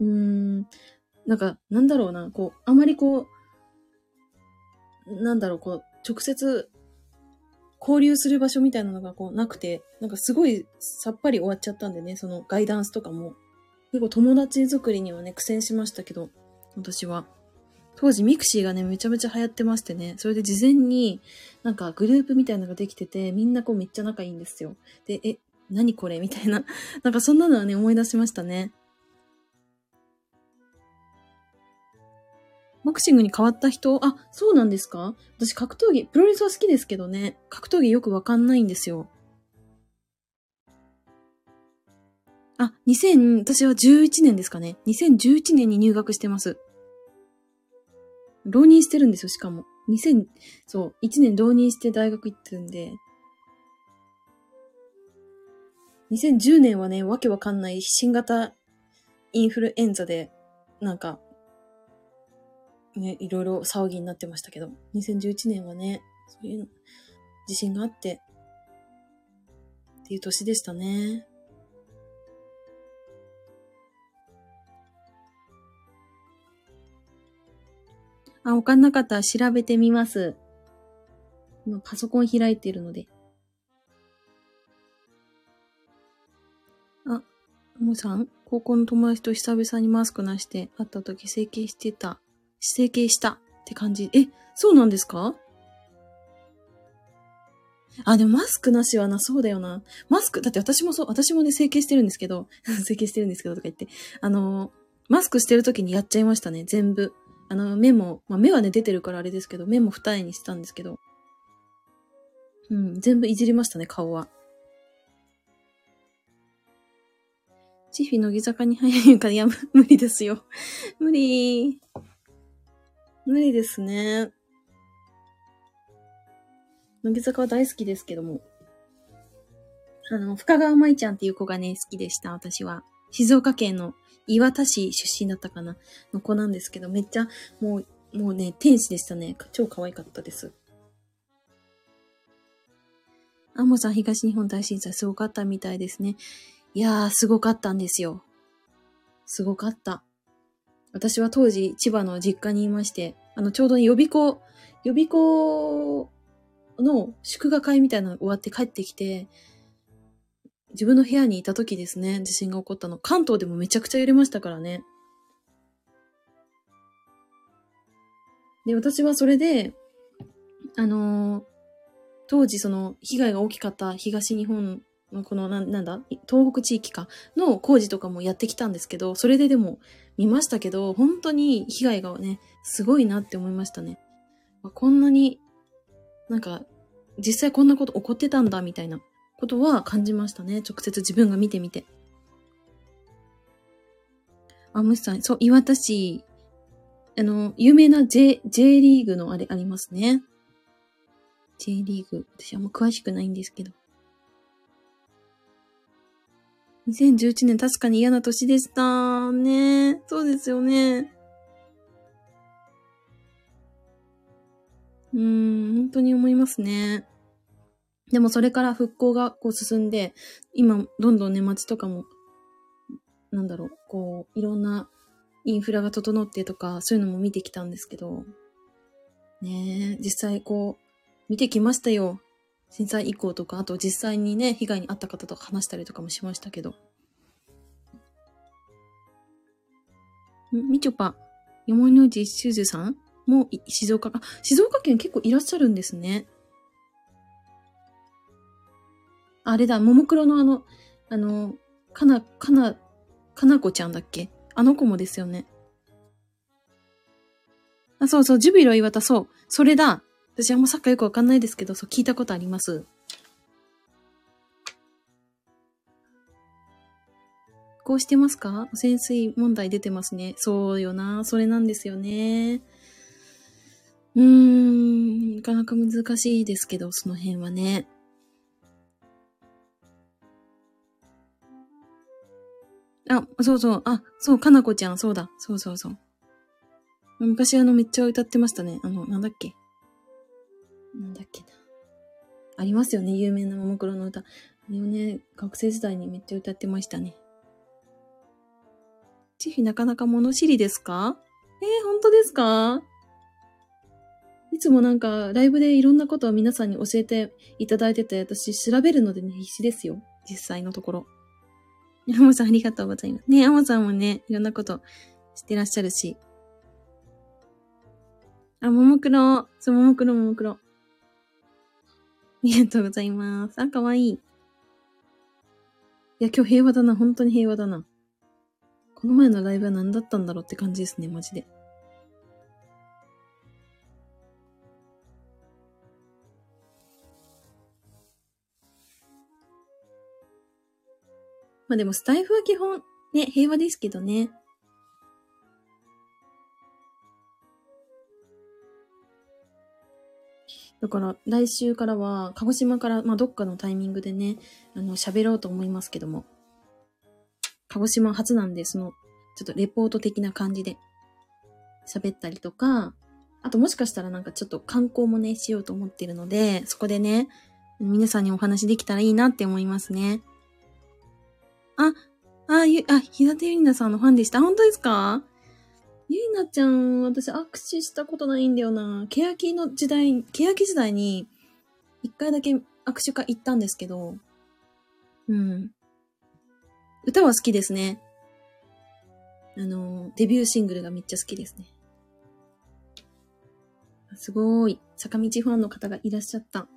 A: うーん、なんか、なんだろうな、こう、あまりこう、なんだろう、こう、直接、交流する場所みたいなのがこうなくて、なんかすごいさっぱり終わっちゃったんでね、そのガイダンスとかも。結構友達作りにはね、苦戦しましたけど、私は。当時ミクシーがね、めちゃめちゃ流行ってましてね、それで事前になんかグループみたいなのができてて、みんなこうめっちゃ仲いいんですよ。で、え、何これ？みたいな。なんかそんなのはね、思い出しましたね。ボクシングに変わった人？あ、そうなんですか？私格闘技、プロレスは好きですけどね、格闘技よくわかんないんですよ。あ、2000、私は11年ですかね。2011年に入学してます。浪人してるんですよ、しかも。2000、そう、1年浪人して大学行ってるんで。2010年はね、わけわかんない新型インフルエンザで、なんか、ね、いろいろ騒ぎになってましたけど、2011年はね、そういう自信があって、っていう年でしたね。あ、わかんなかったら調べてみます。今パソコン開いてるので。あ、もさん、高校の友達と久々にマスクなして会った時整形してた。整形したって感じ。え、そうなんですか？あ、でもマスクなしはな、そうだよな。マスク、だって私もそう、私もね、整形してるんですけど、整形してるんですけどとか言って、あの、マスクしてる時にやっちゃいましたね、全部。あの、目も、まあ、目はね、出てるからあれですけど、目も二重にしたんですけど。うん、全部いじりましたね、顔は。チフィ乃木坂に入るか、いや、無理ですよ。無理。無理ですね。乃木坂は大好きですけども。あの、深川舞ちゃんっていう子がね、好きでした、私は。静岡県の岩田市出身だったかなの子なんですけど、めっちゃ、もう、もうね、天使でしたね。超可愛かったです。アモさん、東日本大震災すごかったみたいですね。いやー、すごかったんですよ。すごかった。私は当時、千葉の実家にいまして、あの、ちょうど予備校、予備校の祝賀会みたいなの終わって帰ってきて、自分の部屋にいた時ですね、地震が起こったの。関東でもめちゃくちゃ揺れましたからね。で、私はそれで、あのー、当時その被害が大きかった東日本のこのな、なんだ、東北地域かの工事とかもやってきたんですけど、それででも見ましたけど、本当に被害がね、すごいなって思いましたね。こんなに、なんか、実際こんなこと起こってたんだみたいなことは感じましたね。直接自分が見てみて。あ、むしさん、そう、岩田市、あの、有名な J、J リーグのあれありますね。J リーグ。私あんま詳しくないんですけど。2011年確かに嫌な年でしたね。そうですよね。うん、本当に思いますね。でもそれから復興がこう進んで、今、どんどんね、街とかも、なんだろう、こう、いろんなインフラが整ってとか、そういうのも見てきたんですけど、ね、実際こう、見てきましたよ。震災以降とか、あと実際にね、被害に遭った方と話したりとかもしましたけど。みちょぱ、山の内しゅずさん？も静岡、あ、静岡県結構いらっしゃるんですね。あれだ、ももクロのあの、あの、かな、かな、かなこちゃんだっけ？あの子もですよね。あ、そうそう、ジュビロ岩田、そう。それだ。私あんまサッカーよくわかんないですけど、そう、聞いたことあります。こうしてますか？汚染水問題出てますね。そうよな。それなんですよね。うーん、なかなか難しいですけど、その辺はね。あ、そうそう。あ、そう、かなこちゃん、そうだ。そうそうそう。昔あの、めっちゃ歌ってましたね。あの、なんだっけ？なんだっけな。ありますよね、有名なももクロの歌。あれをね、学生時代にめっちゃ歌ってましたね。チフィなかなか物知りですか？えー、本当ですか？いつもなんか、ライブでいろんなことを皆さんに教えていただいてて、私調べるのでね、必死ですよ。実際のところ。アモさんありがとうございます。ね、アモさんもね、いろんなことしてらっしゃるし。あ、ももクロ。そう、ももクロ、ももクロ。ありがとうございます。あ、かわいい。いや、今日平和だな。本当に平和だな。この前のライブは何だったんだろうって感じですね、マジで。まあでもスタイフは基本ね、平和ですけどね。だから来週からは鹿児島からまあどっかのタイミングでね、あの喋ろうと思いますけども。鹿児島初なんで、その、ちょっとレポート的な感じで喋ったりとか、あともしかしたらなんかちょっと観光もね、しようと思ってるので、そこでね、皆さんにお話できたらいいなって思いますね。あ、あ、ゆ、あ、ひなてゆりなさんのファンでした。本当ですか？ゆりなちゃん、私握手したことないんだよな。欅の時代、欅時代に、一回だけ握手会行ったんですけど、うん。歌は好きですね。あの、デビューシングルがめっちゃ好きですね。すごい。坂道ファンの方がいらっしゃった。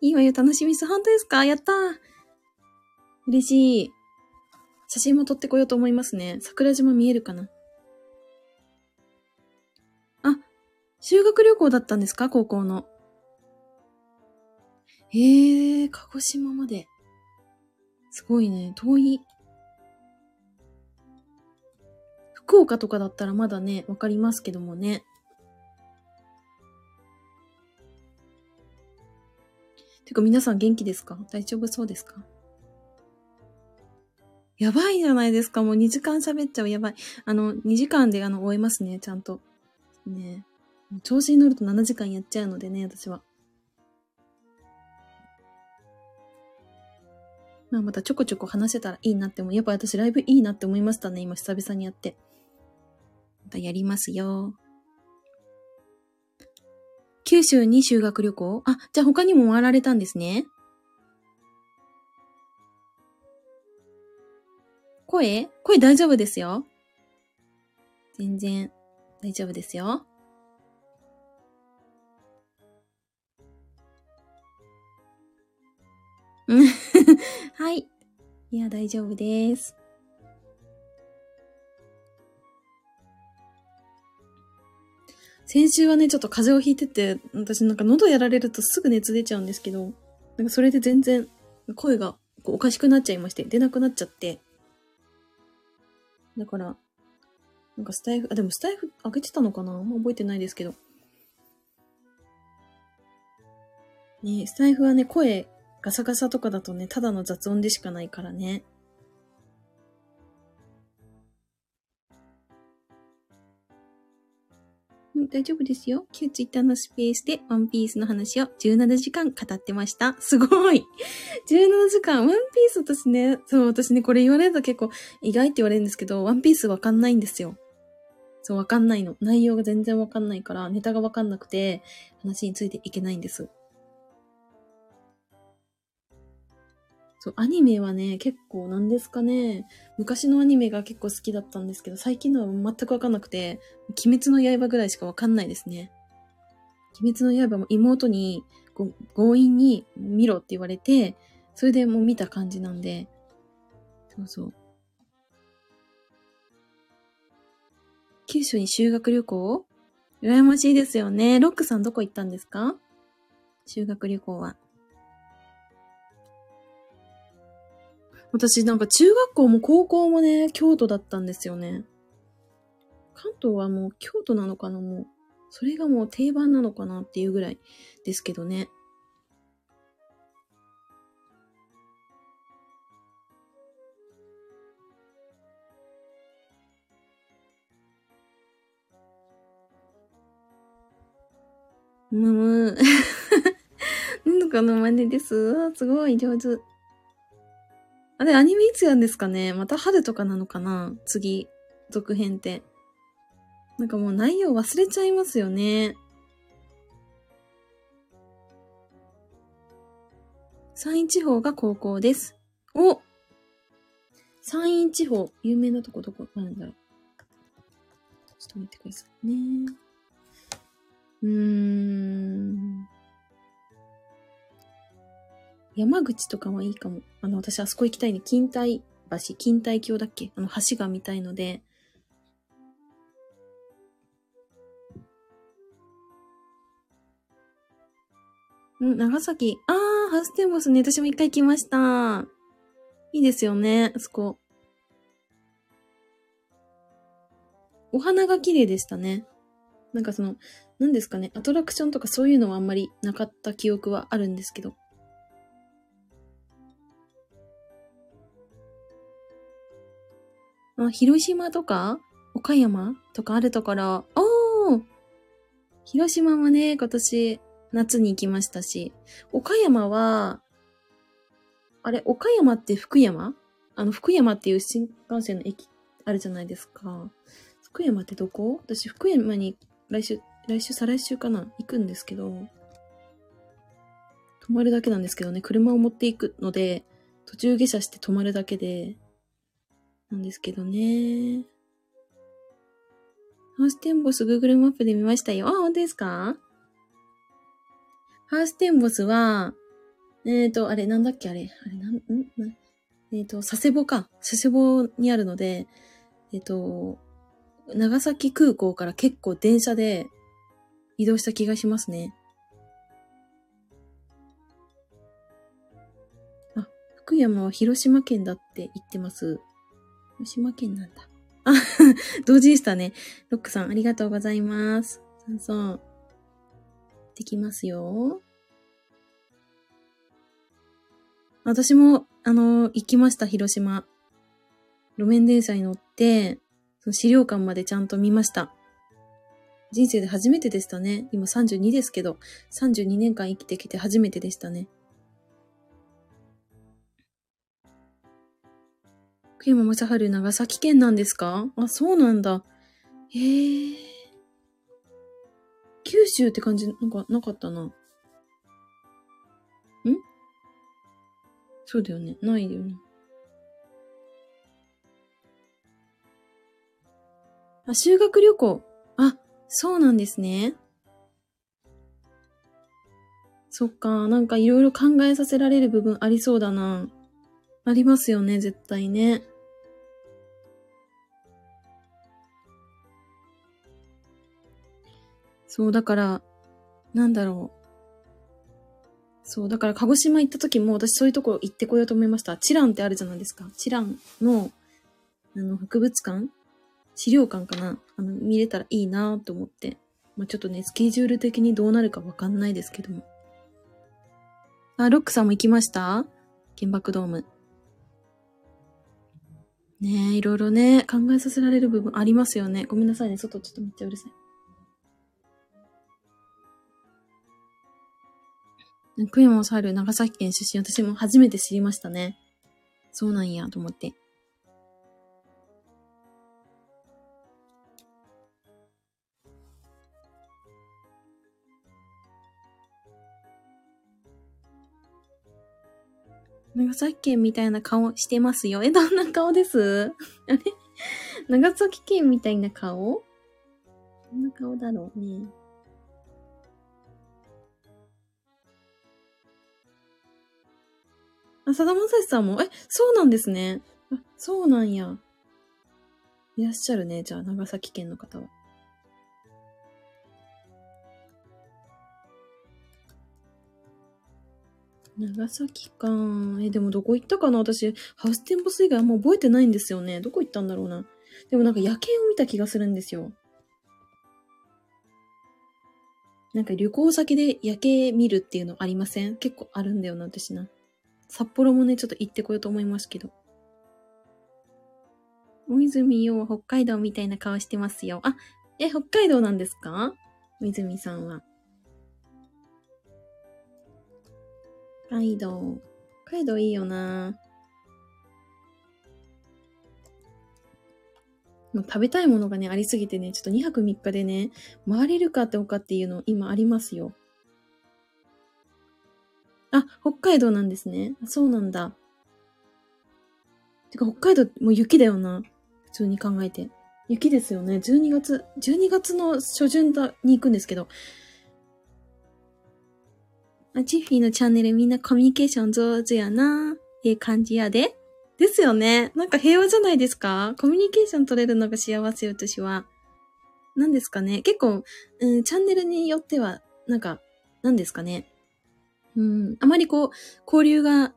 A: いいわよ、楽しみです。本当ですか？やったー嬉しい。写真も撮ってこようと思いますね。桜島見えるかな？あ、修学旅行だったんですか？高校の。へえ、鹿児島まで。すごいね。遠い。福岡とかだったらまだね、わかりますけどもね。てか皆さん元気ですか？大丈夫そうですか？やばいじゃないですか。もう2時間喋っちゃう。やばい。あの、2時間であの、終えますね。ちゃんと。ね調子に乗ると7時間やっちゃうのでね、私は。まあ、またちょこちょこ話せたらいいなって思う。やっぱ私ライブいいなって思いましたね。今久々にやって。またやりますよ。九州に修学旅行？あ、じゃあ他にも回られたんですね。声？声大丈夫ですよ。全然大丈夫ですよ。はい。いや、大丈夫です。先週はね、ちょっと風邪をひいてて、私なんか喉やられるとすぐ熱出ちゃうんですけど、なんかそれで全然声がおかしくなっちゃいまして、出なくなっちゃって。だから、なんかスタイフ、あ、でもスタイフ開けてたのかな？あんま覚えてないですけど。ねスタイフはね、声ガサガサとかだとね、ただの雑音でしかないからね。大丈夫ですよ。旧ツイッターのスペースでワンピースの話を17時間語ってました。すごい !17 時間、ワンピース私ね、そう、私ね、これ言われると結構意外って言われるんですけど、ワンピースわかんないんですよ。そう、わかんないの。内容が全然わかんないから、ネタがわかんなくて、話についていけないんです。そう、アニメはね、結構なんですかね、昔のアニメが結構好きだったんですけど、最近のは全くわかんなくて、鬼滅の刃ぐらいしかわかんないですね。鬼滅の刃も妹に強引に見ろって言われて、それでもう見た感じなんで、そうそう。九州に修学旅行？羨ましいですよね。ロックさんどこ行ったんですか？修学旅行は。私なんか中学校も高校もね、京都だったんですよね。関東はもう京都なのかなもう。それがもう定番なのかなっていうぐらいですけどね。むむ。なんとかの真似です。すごい上手。あれ、アニメいつやるんですかねまた春とかなのかな次、続編って。なんかもう内容忘れちゃいますよね。山陰地方が高校です。お山陰地方、有名なとこどこあるんだろう。ちょっと待ってくださいね。うーん。山口とかはいいかも。あの、私あそこ行きたいね。近代橋、近代橋だっけ？あの、橋が見たいので。うん、長崎。あー、ハウステンボスね。私も一回来ました。いいですよね、あそこ。お花が綺麗でしたね。なんかその、何ですかね、アトラクションとかそういうのはあんまりなかった記憶はあるんですけど。あ、広島とか岡山とかあるところ。おー！広島もね、今年夏に行きましたし、岡山は、あれ、岡山って福山？あの、福山っていう新幹線の駅あるじゃないですか。福山ってどこ？私、福山に来週、来週、再来週かな？行くんですけど、泊まるだけなんですけどね、車を持っていくので、途中下車して泊まるだけで、なんですけどね。ハウステンボス Google マップで見ましたよ。あ、本当ですか？ハウステンボスは、えっ、ー、と、あれ、なんだっけあれ、あれ、なん、ん？えっ、ー、と、佐世保か。佐世保にあるので、えっ、ー、と、長崎空港から結構電車で移動した気がしますね。あ、福山は広島県だって言ってます。広島県なんだ。あ、同時でしたね。ロックさん、ありがとうございます。そうそう。できますよ。私も、あの、行きました、広島。路面電車に乗って、その資料館までちゃんと見ました。人生で初めてでしたね。今32ですけど、32年間生きてきて初めてでしたね。福山雅治長崎県なんですか？あ、そうなんだ。へえ。九州って感じ、なんか、なかったな。ん？そうだよね。ないよね。あ、修学旅行。あ、そうなんですね。そっか、なんかいろいろ考えさせられる部分ありそうだな。ありますよね、絶対ね。そう、だから、なんだろう。そう、だから鹿児島行った時も私そういうとこ行ってこようと思いました。チランってあるじゃないですか。チランの、あの、博物館？資料館かな？あの、見れたらいいなと思って。まあ、ちょっとね、スケジュール的にどうなるかわかんないですけども。あ、ロックさんも行きました？原爆ドーム。ねえ、いろいろね、考えさせられる部分ありますよね。ごめんなさいね。外ちょっとめっちゃうるさい。福山雅治、長崎県出身、私も初めて知りましたね。そうなんや、と思って。長崎県みたいな顔してますよ。え、どんな顔です？あれ？長崎県みたいな顔？どんな顔だろうね。あ、さだまさしさんも、え、そうなんですね。あ、そうなんや。いらっしゃるね、じゃあ、長崎県の方は。長崎か。え、でもどこ行ったかな？私、ハウステンボス以外あんま覚えてないんですよね。どこ行ったんだろうな。でもなんか夜景を見た気がするんですよ。なんか旅行先で夜景見るっていうのありません？結構あるんだよな、私な。札幌もね、ちょっと行ってこようと思いますけど。大泉洋は北海道みたいな顔してますよ。あ、え、北海道なんですか？大泉さんは。北海道。北海道いいよなもう食べたいものがね、ありすぎてね、ちょっと2泊3日でね、回れるかっておかっていうの今ありますよ。あ、北海道なんですね。そうなんだ。てか、北海道もう雪だよな。普通に考えて。雪ですよね。12月、12月の初旬に行くんですけど。あ、チッフィーのチャンネルみんなコミュニケーション上手やな。ええ感じやで。ですよね。なんか平和じゃないですかコミュニケーション取れるのが幸せ、私は。何ですかね結構、うん、チャンネルによっては、なんか、何ですかねうん、あまりこう、交流が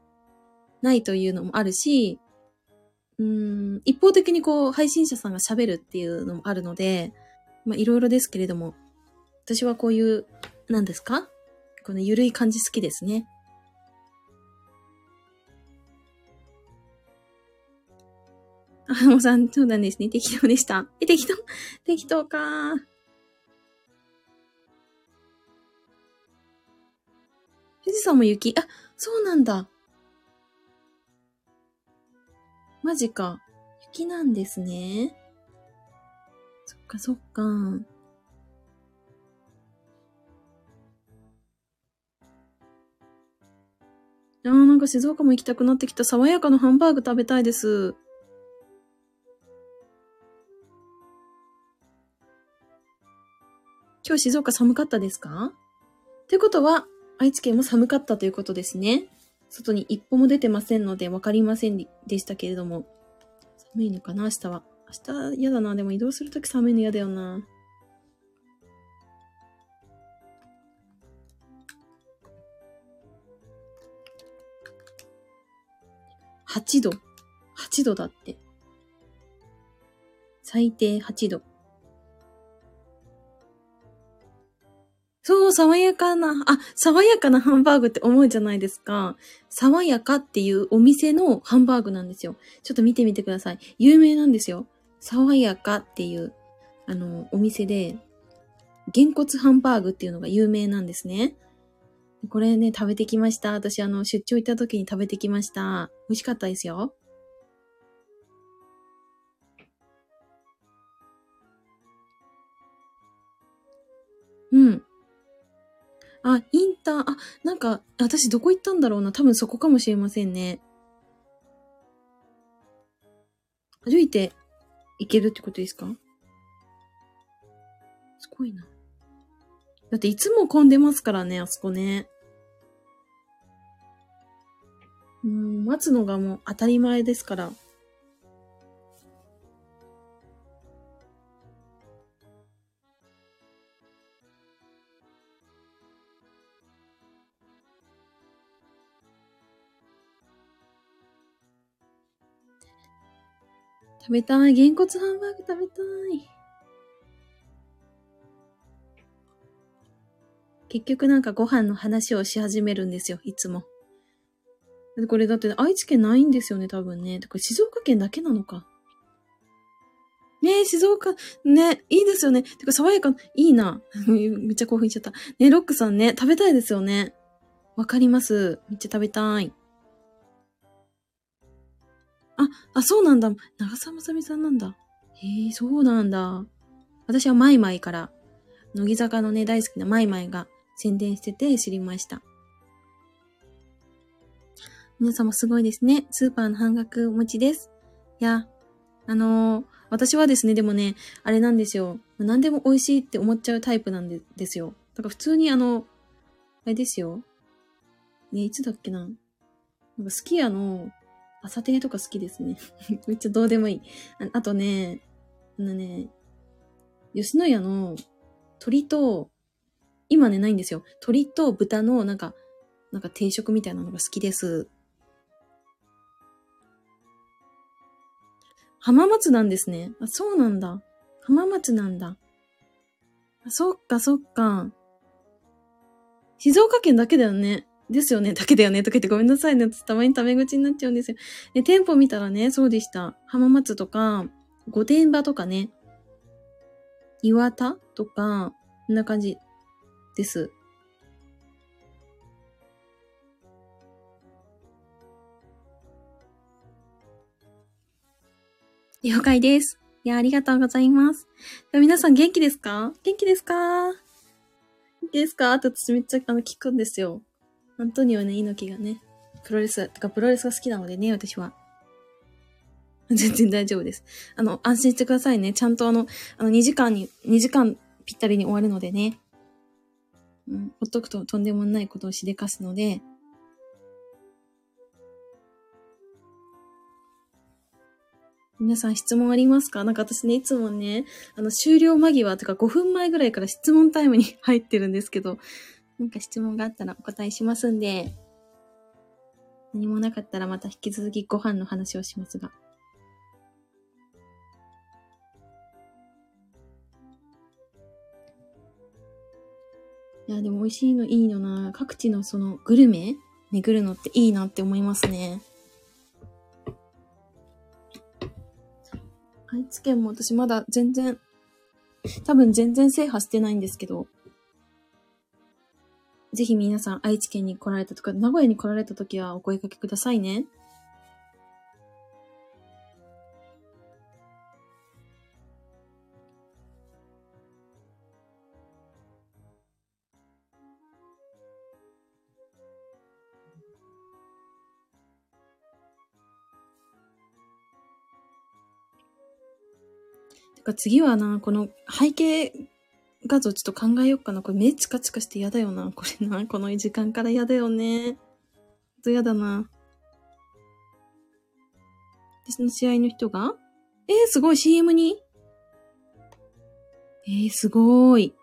A: ないというのもあるし、うん、一方的にこう、配信者さんが喋るっていうのもあるので、まあ、いろいろですけれども、私はこういう、何ですか？このゆるい感じ好きですね。あ、もさん、そうなんですね。適当でした。え、適当？適当か富士山も雪？あ、そうなんだ。マジか。雪なんですね。そっかそっか。あーなんか静岡も行きたくなってきた。爽やかなハンバーグ食べたいです。今日静岡寒かったですか？ということは、愛知県も寒かったということですね。外に一歩も出てませんので分かりませんでしたけれども。寒いのかな明日は。明日嫌だな。でも移動するとき寒いの嫌だよな。8度。8度だって。最低8度。そう、爽やかな、あ、爽やかなハンバーグって思うじゃないですか。爽やかっていうお店のハンバーグなんですよ。ちょっと見てみてください。有名なんですよ。爽やかっていう、あの、お店で、げんこつハンバーグっていうのが有名なんですね。これね、食べてきました。私、あの、出張行った時に食べてきました。美味しかったですよ。うん。あ、インター、あ、なんか、私どこ行ったんだろうな。多分そこかもしれませんね。歩いて行けるってことですか？すごいな。だっていつも混んでますからね、あそこね。うん、待つのがもう当たり前ですから。食べたい。げんこつハンバーグ食べたい。結局なんかご飯の話をし始めるんですよ、いつも。これだって愛知県ないんですよね、多分ね。これ静岡県だけなのか。ねえ、静岡、ね、いいですよね。てか、爽やか、いいな。めっちゃ興奮しちゃった。ねロックさんね、食べたいですよね。わかります。めっちゃ食べたい。あ、あ、そうなんだ。長澤まさみさんなんだ。へえ、そうなんだ。私はマイマイから、乃木坂のね、大好きなマイマイが宣伝してて知りました。皆様すごいですね。スーパーの半額お持ちです。いや、あのー私はですね、でもね、あれなんですよ。何でも美味しいって思っちゃうタイプなんでですよ。だから普通にあの、あれですよ。ね、いつだっけな。なんかすき家の朝亭とか好きですね。めっちゃどうでもいい。ああとね、あのね、吉野家の鶏と、今ね、ないんですよ。鶏と豚のなんか、なんか定食みたいなのが好きです。浜松なんですね。あ、そうなんだ。浜松なんだ。あそっか、そっか。静岡県だけだよね。ですよね。だけだよね。とか言ってごめんなさいね。たまにタメ口になっちゃうんですよ。で、店舗見たらね、そうでした。浜松とか、御殿場とかね。岩田とか、こんな感じです。了解です。いや、ありがとうございます。皆さん元気ですか？元気ですか？元気ですか？って私めっちゃあの聞くんですよ。アントニオね、猪木がね、プロレス、てかプロレスが好きなのでね、私は。全然大丈夫です。あの、安心してくださいね。ちゃんとあの、あの、2時間に、2時間ぴったりに終わるのでね。うん、ほっとくととんでもないことをしでかすので、皆さん質問ありますか？なんか私ね、いつもね、あの、終了間際とか5分前ぐらいから質問タイムに入ってるんですけど、なんか質問があったらお答えしますんで、何もなかったらまた引き続きご飯の話をしますが。いや、でも美味しいのいいのな。各地のそのグルメ巡るのっていいなって思いますね。愛知県も私まだ全然、多分全然制覇してないんですけど、ぜひ皆さん愛知県に来られたとか、名古屋に来られた時はお声掛けくださいね。てか次はな、この背景画像ちょっと考えようかな。これ目チカチカして嫌だよな。これな、この時間から嫌だよね。ほんと嫌だな。で、その試合の人が？えー、すごい CM に？えー、すごーい。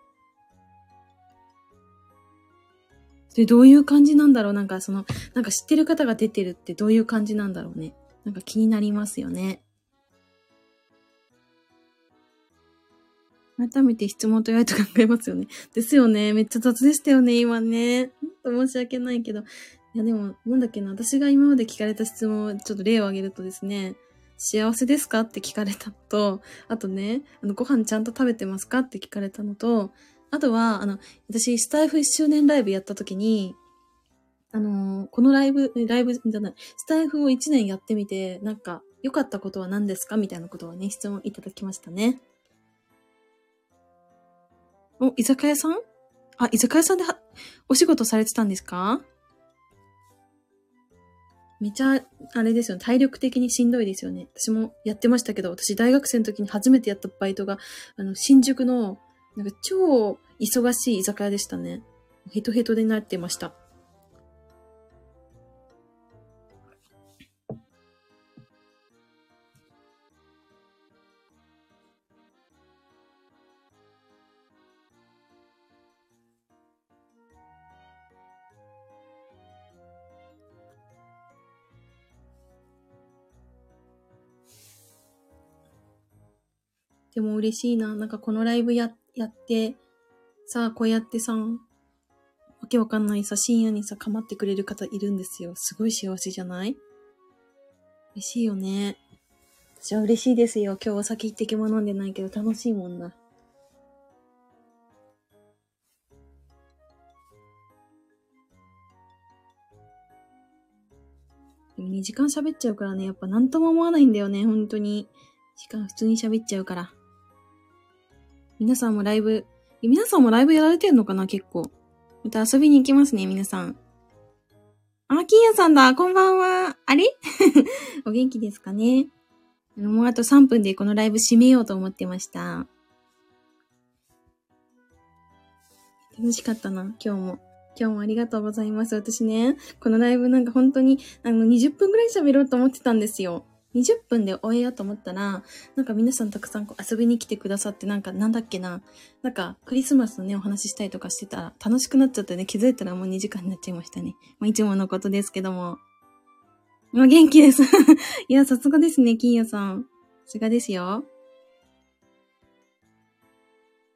A: で、どういう感じなんだろう？なんかその、なんか知ってる方が出てるってどういう感じなんだろうね。なんか気になりますよね。改めて質問とやりと考えますよね。ですよね。めっちゃ雑でしたよね、今ね。ほんと申し訳ないけど。いや、でも、なんだっけな。私が今まで聞かれた質問、ちょっと例を挙げるとですね、幸せですかって聞かれたのと、あとね、あの、ご飯ちゃんと食べてますかって聞かれたのと、あとは、あの、私、スタイフ1周年ライブやった時に、あのーこのライブ、ライブじゃない、スタイフを1年やってみて、なんか、良かったことは何ですかみたいなことをね、質問いただきましたね。お、居酒屋さん？あ、居酒屋さんで、お仕事されてたんですか？めちゃ、あれですよね。体力的にしんどいですよね。私もやってましたけど、私大学生の時に初めてやったバイトが、あの、新宿の、なんか超忙しい居酒屋でしたね。ヘトヘトでなってました。でも嬉しいな。なんかこのライブや、やって、さあ、こうやってさ、わけわかんないさ、深夜にさ、構ってくれる方いるんですよ。すごい幸せじゃない？嬉しいよね。私は嬉しいですよ。今日お酒一滴も飲んでないけど楽しいもんな。でも2時間喋っちゃうからね、やっぱ何とも思わないんだよね、本当に。時間普通に喋っちゃうから。皆さんもライブ、皆さんもライブやられてんのかな結構。また遊びに行きますね、皆さん。あ、金谷さんだこんばんはあれ？お元気ですかね？あのもうあと3分でこのライブ締めようと思ってました。楽しかったな、今日も。今日もありがとうございます。私ね、このライブなんか本当に、あの、20分くらい喋ろうと思ってたんですよ。20分で終えようと思ったら、なんか皆さんたくさんこう遊びに来てくださって、なんかなんだっけな、なんかクリスマスのね、お話ししたりとかしてたら楽しくなっちゃってね、気づいたらもう2時間になっちゃいましたね。まあいつものことですけども。まあ元気です。いや、さすがですね、金谷さん。さすがですよ。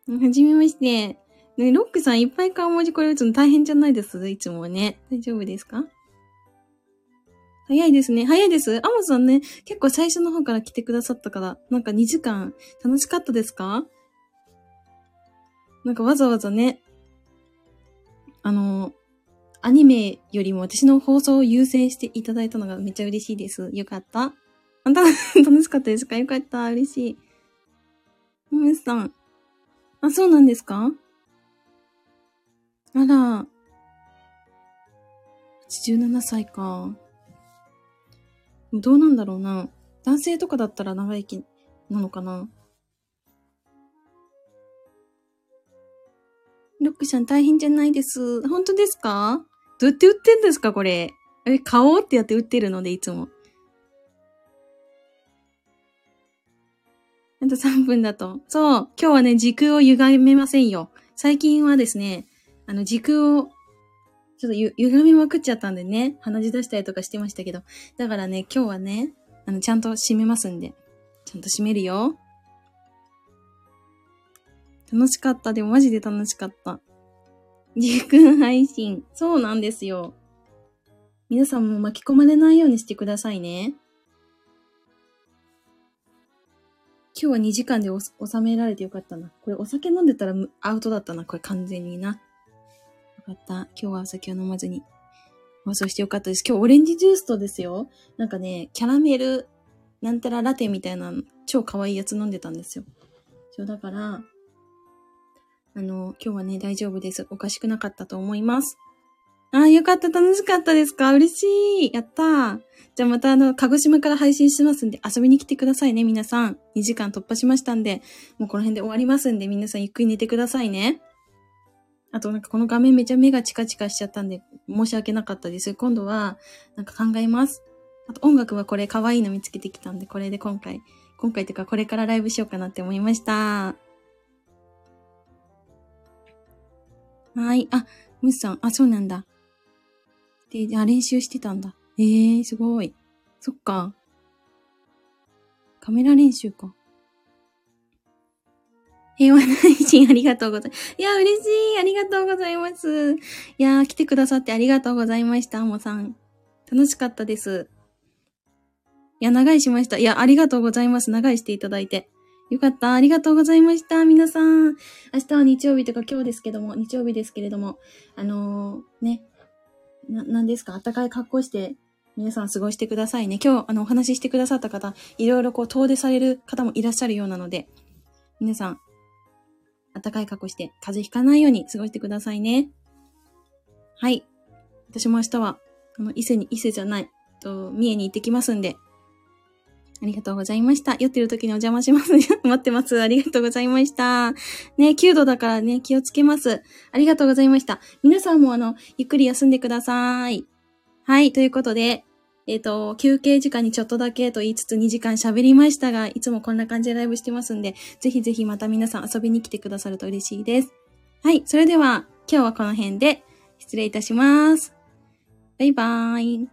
A: はじめまして。ね、ロックさんいっぱい顔文字これ打つの大変じゃないです？いつもね。大丈夫ですか？早いですね。早いです。アマさんね、結構最初の方から来てくださったから、なんか2時間楽しかったですか？なんかわざわざね、あの、アニメよりも私の放送を優先していただいたのがめっちゃ嬉しいです。よかったあた、楽しかったですか？よかった。嬉しい。もめさん。あ、そうなんですか？あら。87歳か。どうなんだろうな。男性とかだったら長生きなのかな。ロックさん大変じゃないです。本当ですか？どうやって売ってんですかこれ？え、買おうってやって売ってるので、いつも。あと3分だと。そう。今日はね、時空を歪めませんよ。最近はですね、あの、時空を、ちょっとゆ、歪みまくっちゃったんでね、鼻血出したりとかしてましたけど。だからね、今日はね、あの、ちゃんと締めますんで。ちゃんと締めるよ。楽しかった。でもマジで楽しかった。時空配信。そうなんですよ。皆さんも巻き込まれないようにしてくださいね。今日は2時間で収められてよかったな。これお酒飲んでたらアウトだったな。これ完全にな。よかった。今日はお酒を飲まずに放送してよかったです。今日オレンジジュースとですよ。なんかね、キャラメル、なんたらラテみたいな超可愛いやつ飲んでたんですよ。そうだから、あの、今日はね、大丈夫です。おかしくなかったと思います。ああ、よかった。楽しかったですか？嬉しい。やったー。じゃあまたあの、鹿児島から配信しますんで遊びに来てくださいね、皆さん。2時間突破しましたんで、もうこの辺で終わりますんで、皆さんゆっくり寝てくださいね。あとなんかこの画面めちゃ目がチカチカしちゃったんで、申し訳なかったです。今度は、なんか考えます。あと音楽はこれ可愛いの見つけてきたんで、これで今回、今回というかこれからライブしようかなって思いました。はい。あ、ムスさん。あ、そうなんだ。で、あ、練習してたんだ。ええー、すごい。そっか。カメラ練習か。平和な配信ありがとうございます。いや、嬉しい。ありがとうございます。いや来てくださってありがとうございました、もさん。楽しかったです。いや、長いしました。いや、ありがとうございます。長いしていただいて。よかった。ありがとうございました。皆さん。明日は日曜日とか今日ですけども、日曜日ですけれども、あのー、ね、な、なんですか？暖かい格好して、皆さん過ごしてくださいね。今日、あの、お話ししてくださった方、いろいろこう、遠出される方もいらっしゃるようなので、皆さん、暖かい格好して、風邪ひかないように過ごしてくださいね。はい。私も明日は、あの、伊勢に、伊勢じゃない、と、三重に行ってきますんで、ありがとうございました。酔ってる時にお邪魔します。待ってます。ありがとうございました。ね、9度だからね、気をつけます。ありがとうございました。皆さんもあの、ゆっくり休んでください。はい、ということで、えっ、ー、と、休憩時間にちょっとだけと言いつつ2時間喋りましたが、いつもこんな感じでライブしてますんで、ぜひぜひまた皆さん遊びに来てくださると嬉しいです。はい、それでは今日はこの辺で失礼いたします。バイバーイ。